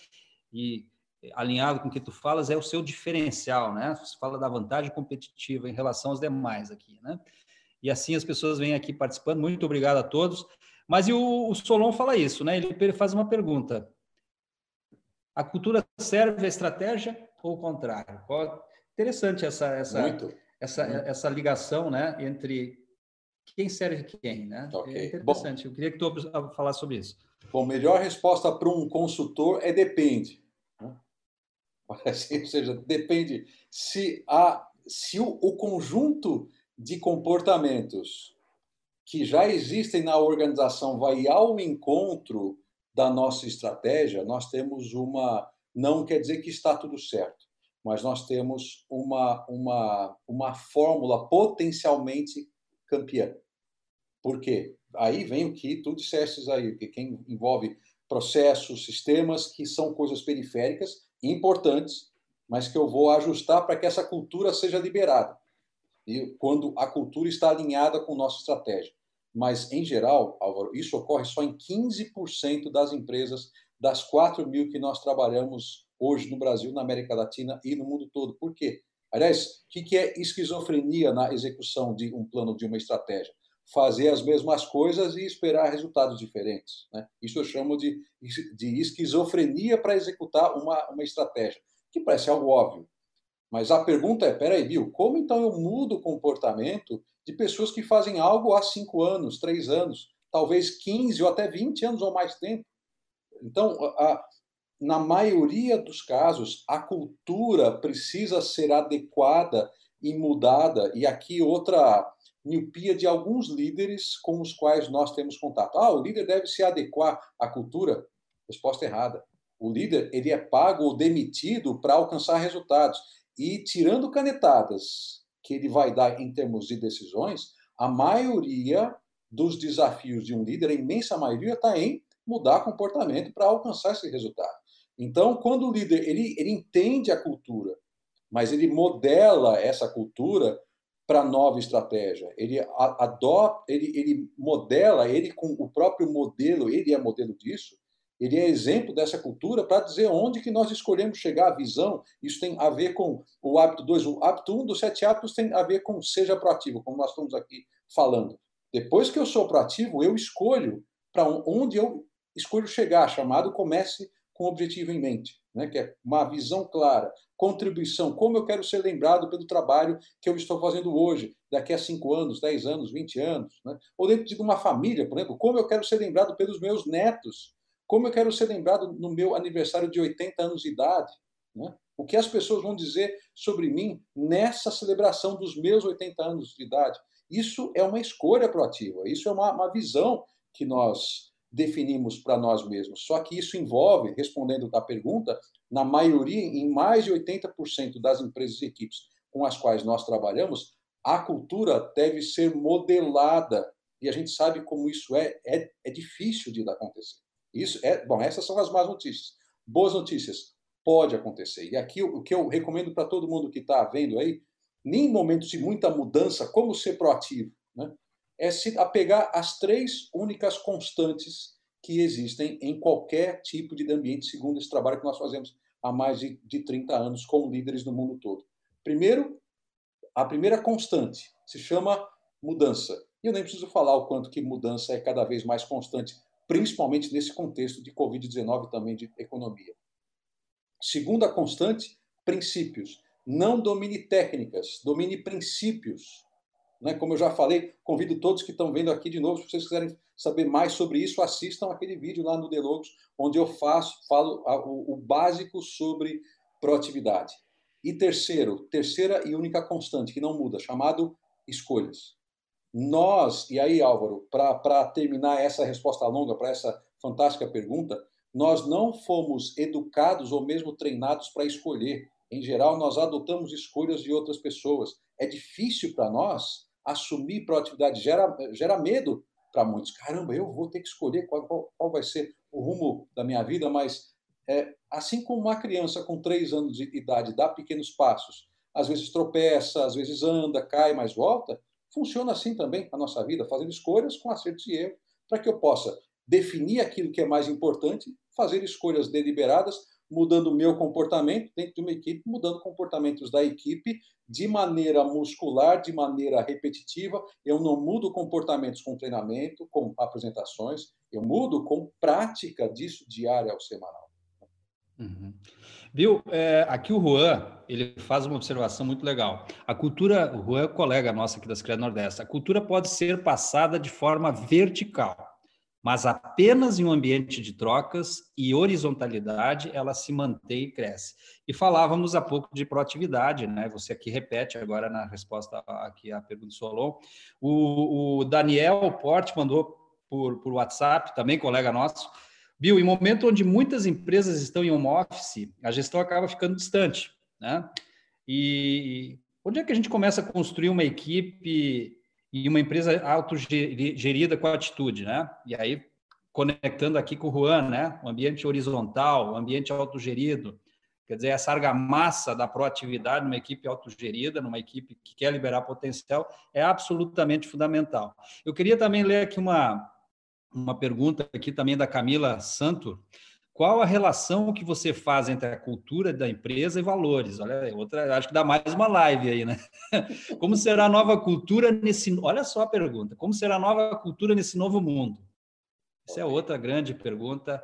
e alinhado com o que tu falas, é o seu diferencial. Né? Você fala da vantagem competitiva em relação aos demais aqui. Né? E assim as pessoas vêm aqui participando. Muito obrigado a todos. Mas e o, o Solon fala isso, né? Ele faz uma pergunta a cultura serve à estratégia ou o contrário? Interessante essa essa Muito. essa Muito. essa ligação, né, entre quem serve quem, né? Okay. É interessante. Bom, Eu queria que tu falasse sobre isso. Bom, melhor resposta para um consultor é depende. Né? [LAUGHS] Ou seja, depende se a se o, o conjunto de comportamentos que já existem na organização vai ao encontro da nossa estratégia, nós temos uma. Não quer dizer que está tudo certo, mas nós temos uma, uma, uma fórmula potencialmente campeã. Por quê? Aí vem o que tu disseste aí, que quem envolve processos, sistemas que são coisas periféricas importantes, mas que eu vou ajustar para que essa cultura seja liberada. E quando a cultura está alinhada com nossa estratégia. Mas, em geral, Álvaro, isso ocorre só em 15% das empresas das 4 mil que nós trabalhamos hoje no Brasil, na América Latina e no mundo todo. Por quê? Aliás, o que é esquizofrenia na execução de um plano, de uma estratégia? Fazer as mesmas coisas e esperar resultados diferentes. Né? Isso eu chamo de, de esquizofrenia para executar uma, uma estratégia que parece algo óbvio. Mas a pergunta é: peraí, Bill, como então eu mudo o comportamento de pessoas que fazem algo há cinco anos, três anos, talvez 15 ou até 20 anos ou mais tempo? Então, a, na maioria dos casos, a cultura precisa ser adequada e mudada. E aqui outra miopia de alguns líderes com os quais nós temos contato. Ah, o líder deve se adequar à cultura. Resposta errada. O líder ele é pago ou demitido para alcançar resultados. E tirando canetadas que ele vai dar em termos de decisões, a maioria dos desafios de um líder, a imensa maioria, está em mudar comportamento para alcançar esse resultado. Então, quando o líder ele, ele entende a cultura, mas ele modela essa cultura para nova estratégia, ele adota, ele, ele modela, ele com o próprio modelo, ele é modelo disso, ele é exemplo dessa cultura para dizer onde que nós escolhemos chegar, a visão. Isso tem a ver com o hábito 2. O hábito 1 um dos sete hábitos tem a ver com seja proativo, como nós estamos aqui falando. Depois que eu sou proativo, eu escolho para onde eu escolho chegar, chamado comece com objetivo em mente, né? que é uma visão clara, contribuição, como eu quero ser lembrado pelo trabalho que eu estou fazendo hoje, daqui a 5 anos, 10 anos, 20 anos. Né? Ou dentro de uma família, por exemplo, como eu quero ser lembrado pelos meus netos como eu quero ser lembrado no meu aniversário de 80 anos de idade? Né? O que as pessoas vão dizer sobre mim nessa celebração dos meus 80 anos de idade? Isso é uma escolha proativa, isso é uma, uma visão que nós definimos para nós mesmos. Só que isso envolve, respondendo à pergunta, na maioria, em mais de 80% das empresas e equipes com as quais nós trabalhamos, a cultura deve ser modelada. E a gente sabe como isso é, é, é difícil de acontecer. Isso é, bom, essas são as más notícias. Boas notícias, pode acontecer. E aqui o que eu recomendo para todo mundo que está vendo aí, em momentos de muita mudança, como ser proativo? É se apegar às três únicas constantes que existem em qualquer tipo de ambiente, segundo esse trabalho que nós fazemos há mais de, de 30 anos com líderes no mundo todo. Primeiro, a primeira constante se chama mudança. E eu nem preciso falar o quanto que mudança é cada vez mais constante principalmente nesse contexto de Covid-19 também de economia. Segunda constante, princípios. Não domine técnicas, domine princípios. Né? Como eu já falei, convido todos que estão vendo aqui de novo, se vocês quiserem saber mais sobre isso, assistam aquele vídeo lá no Delogos, onde eu faço, falo o, o básico sobre proatividade. E terceiro, terceira e única constante, que não muda, chamado escolhas. Nós, e aí, Álvaro, para terminar essa resposta longa para essa fantástica pergunta, nós não fomos educados ou mesmo treinados para escolher. Em geral, nós adotamos escolhas de outras pessoas. É difícil para nós assumir proatividade, gera, gera medo para muitos. Caramba, eu vou ter que escolher qual, qual, qual vai ser o rumo da minha vida, mas é, assim como uma criança com três anos de idade dá pequenos passos, às vezes tropeça, às vezes anda, cai, mas volta, Funciona assim também a nossa vida, fazendo escolhas com acertos e erros, para que eu possa definir aquilo que é mais importante, fazer escolhas deliberadas, mudando o meu comportamento dentro de uma equipe, mudando comportamentos da equipe de maneira muscular, de maneira repetitiva. Eu não mudo comportamentos com treinamento, com apresentações, eu mudo com prática disso diária ou semanal. Uhum. É, aqui o Juan, ele faz uma observação muito legal. A cultura, o Juan é colega nosso aqui das Criadas Nordeste, a cultura pode ser passada de forma vertical, mas apenas em um ambiente de trocas e horizontalidade ela se mantém e cresce. E falávamos há pouco de proatividade, né? Você aqui repete agora na resposta aqui à pergunta do Solon. O, o Daniel Porte mandou por, por WhatsApp, também colega nosso, Bill, em momento onde muitas empresas estão em home office, a gestão acaba ficando distante, né? E onde é que a gente começa a construir uma equipe e uma empresa autogerida com atitude, né? E aí, conectando aqui com o Juan, né? O ambiente horizontal, o ambiente autogerido, quer dizer, essa argamassa da proatividade numa equipe autogerida, numa equipe que quer liberar potencial, é absolutamente fundamental. Eu queria também ler aqui uma, uma pergunta aqui também da Camila Santo, qual a relação que você faz entre a cultura da empresa e valores? Olha, outra, acho que dá mais uma live aí, né? [LAUGHS] Como será a nova cultura nesse. Olha só a pergunta: como será a nova cultura nesse novo mundo? Essa é outra grande pergunta.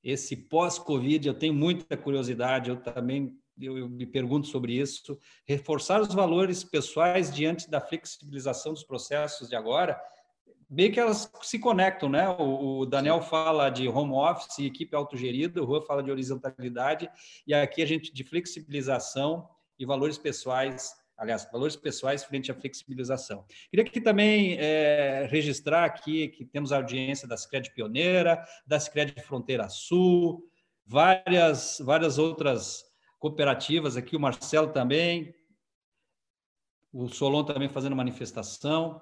Esse pós-Covid, eu tenho muita curiosidade, eu também eu, eu me pergunto sobre isso. Reforçar os valores pessoais diante da flexibilização dos processos de agora bem que elas se conectam, né? O, o Daniel fala de home office, equipe autogerida, o Rua fala de horizontalidade, e aqui a gente de flexibilização e valores pessoais, aliás, valores pessoais frente à flexibilização. Queria aqui também é, registrar aqui que temos a audiência da Cicred Pioneira, da Cicred Fronteira Sul, várias, várias outras cooperativas aqui, o Marcelo também, o Solon também fazendo manifestação.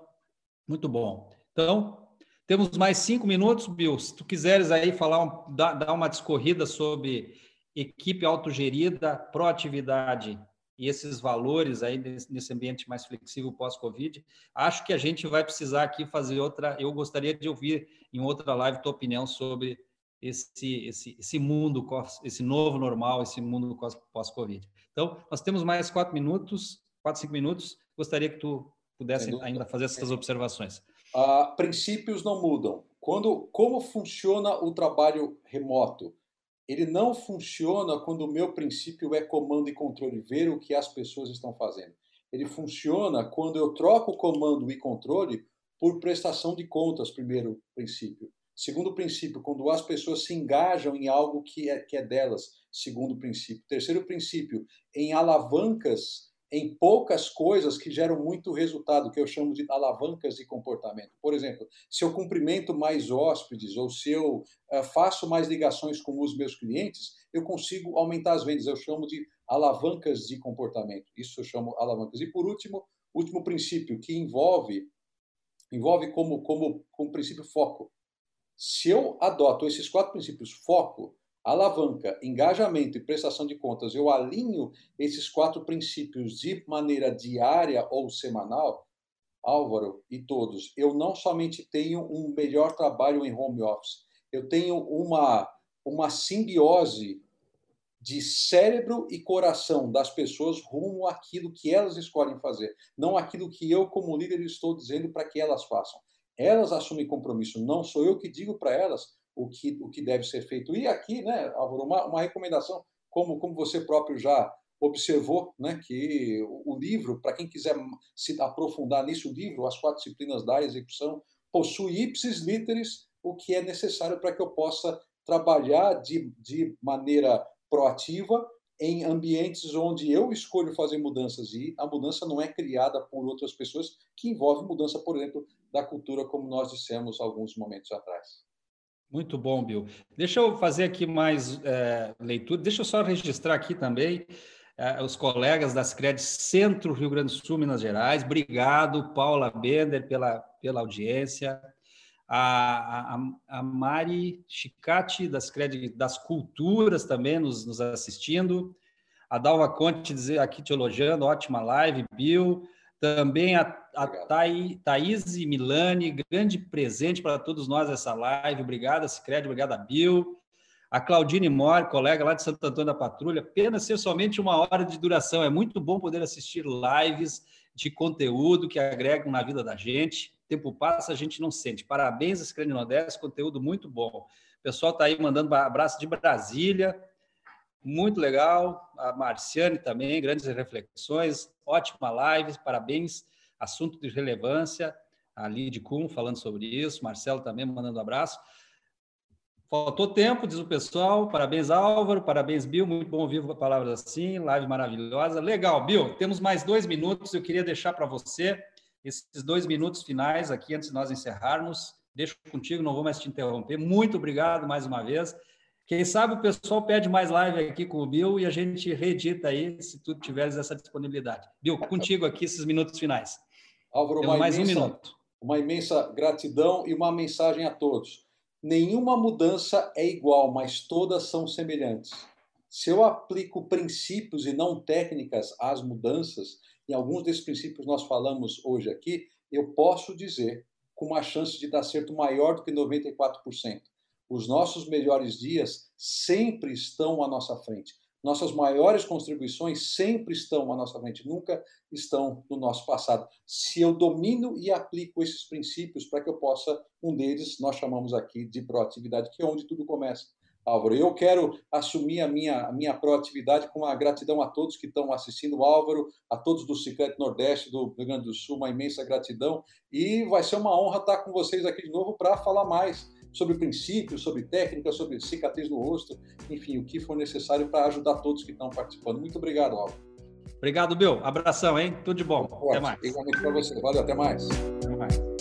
Muito bom. Então, temos mais cinco minutos, Bill. Se tu quiseres aí falar, dar, uma discorrida sobre equipe autogerida, proatividade e esses valores aí nesse ambiente mais flexível pós-Covid, acho que a gente vai precisar aqui fazer outra. Eu gostaria de ouvir em outra live tua opinião sobre esse, esse, esse mundo, esse novo normal, esse mundo pós-Covid. Então, nós temos mais quatro minutos, quatro, cinco minutos. Gostaria que tu pudesse ainda fazer essas observações. Ah, princípios não mudam. Quando, como funciona o trabalho remoto? Ele não funciona quando o meu princípio é comando e controle, ver o que as pessoas estão fazendo. Ele funciona quando eu troco comando e controle por prestação de contas, primeiro princípio. Segundo princípio, quando as pessoas se engajam em algo que é, que é delas, segundo princípio. Terceiro princípio, em alavancas em poucas coisas que geram muito resultado, que eu chamo de alavancas de comportamento. Por exemplo, se eu cumprimento mais hóspedes ou se eu uh, faço mais ligações com os meus clientes, eu consigo aumentar as vendas. Eu chamo de alavancas de comportamento. Isso eu chamo alavancas. E por último, último princípio que envolve envolve como como como princípio foco. Se eu adoto esses quatro princípios foco, alavanca, engajamento e prestação de contas, eu alinho esses quatro princípios de maneira diária ou semanal, Álvaro e todos, eu não somente tenho um melhor trabalho em home office, eu tenho uma, uma simbiose de cérebro e coração das pessoas rumo àquilo que elas escolhem fazer, não aquilo que eu, como líder, estou dizendo para que elas façam. Elas assumem compromisso, não sou eu que digo para elas o que, o que deve ser feito. E aqui, né, Álvaro, uma, uma recomendação, como, como você próprio já observou, né, que o, o livro, para quem quiser se aprofundar nisso, o livro, As Quatro Disciplinas da Execução, possui ipsis literis o que é necessário para que eu possa trabalhar de, de maneira proativa em ambientes onde eu escolho fazer mudanças e a mudança não é criada por outras pessoas, que envolve mudança, por exemplo, da cultura, como nós dissemos alguns momentos atrás. Muito bom, Bill. Deixa eu fazer aqui mais é, leitura. Deixa eu só registrar aqui também é, os colegas das CRED Centro Rio Grande do Sul, Minas Gerais. Obrigado, Paula Bender, pela, pela audiência. A, a, a Mari Chicati, das CRED das Culturas, também nos, nos assistindo. A Dalva Conte dizer aqui te elogiando, ótima live, Bill. Também a, a Thaí, Thaís Milani, grande presente para todos nós essa live. Obrigada, Cicred, obrigada, Bill. A Claudine Mori, colega lá de Santo Antônio da Patrulha, apenas ser somente uma hora de duração. É muito bom poder assistir lives de conteúdo que agregam na vida da gente. O tempo passa, a gente não sente. Parabéns, Cicred Nordeste, conteúdo muito bom. O pessoal está aí mandando abraço de Brasília muito legal. A Marciane também, grandes reflexões, ótima live, parabéns. Assunto de relevância. A Lid Kuhn falando sobre isso, Marcelo também mandando um abraço. Faltou tempo, diz o pessoal. Parabéns, Álvaro. Parabéns, Bill. Muito bom ouvir palavras assim. Live maravilhosa. Legal, Bill. Temos mais dois minutos. Eu queria deixar para você esses dois minutos finais aqui, antes de nós encerrarmos. deixo contigo, não vou mais te interromper. Muito obrigado mais uma vez. Quem sabe o pessoal pede mais live aqui com o Bill e a gente reedita aí, se tu tiveres essa disponibilidade. Bill, contigo aqui esses minutos finais. Álvaro, uma mais imensa, um minuto. Uma imensa gratidão e uma mensagem a todos. Nenhuma mudança é igual, mas todas são semelhantes. Se eu aplico princípios e não técnicas às mudanças, e alguns desses princípios nós falamos hoje aqui, eu posso dizer com uma chance de dar certo maior do que 94%. Os nossos melhores dias sempre estão à nossa frente. Nossas maiores contribuições sempre estão à nossa frente, nunca estão no nosso passado. Se eu domino e aplico esses princípios para que eu possa, um deles nós chamamos aqui de proatividade, que é onde tudo começa. Álvaro, eu quero assumir a minha, a minha proatividade com a gratidão a todos que estão assistindo, Álvaro, a todos do Ciclete Nordeste, do Rio Grande do Sul, uma imensa gratidão. E vai ser uma honra estar com vocês aqui de novo para falar mais sobre princípios, sobre técnica, sobre cicatriz no rosto, enfim, o que for necessário para ajudar todos que estão participando. Muito obrigado, Álvaro. Obrigado, Bill. Abração, hein? Tudo de bom. Até mais. Igualmente para você. Valeu, até mais. Até mais.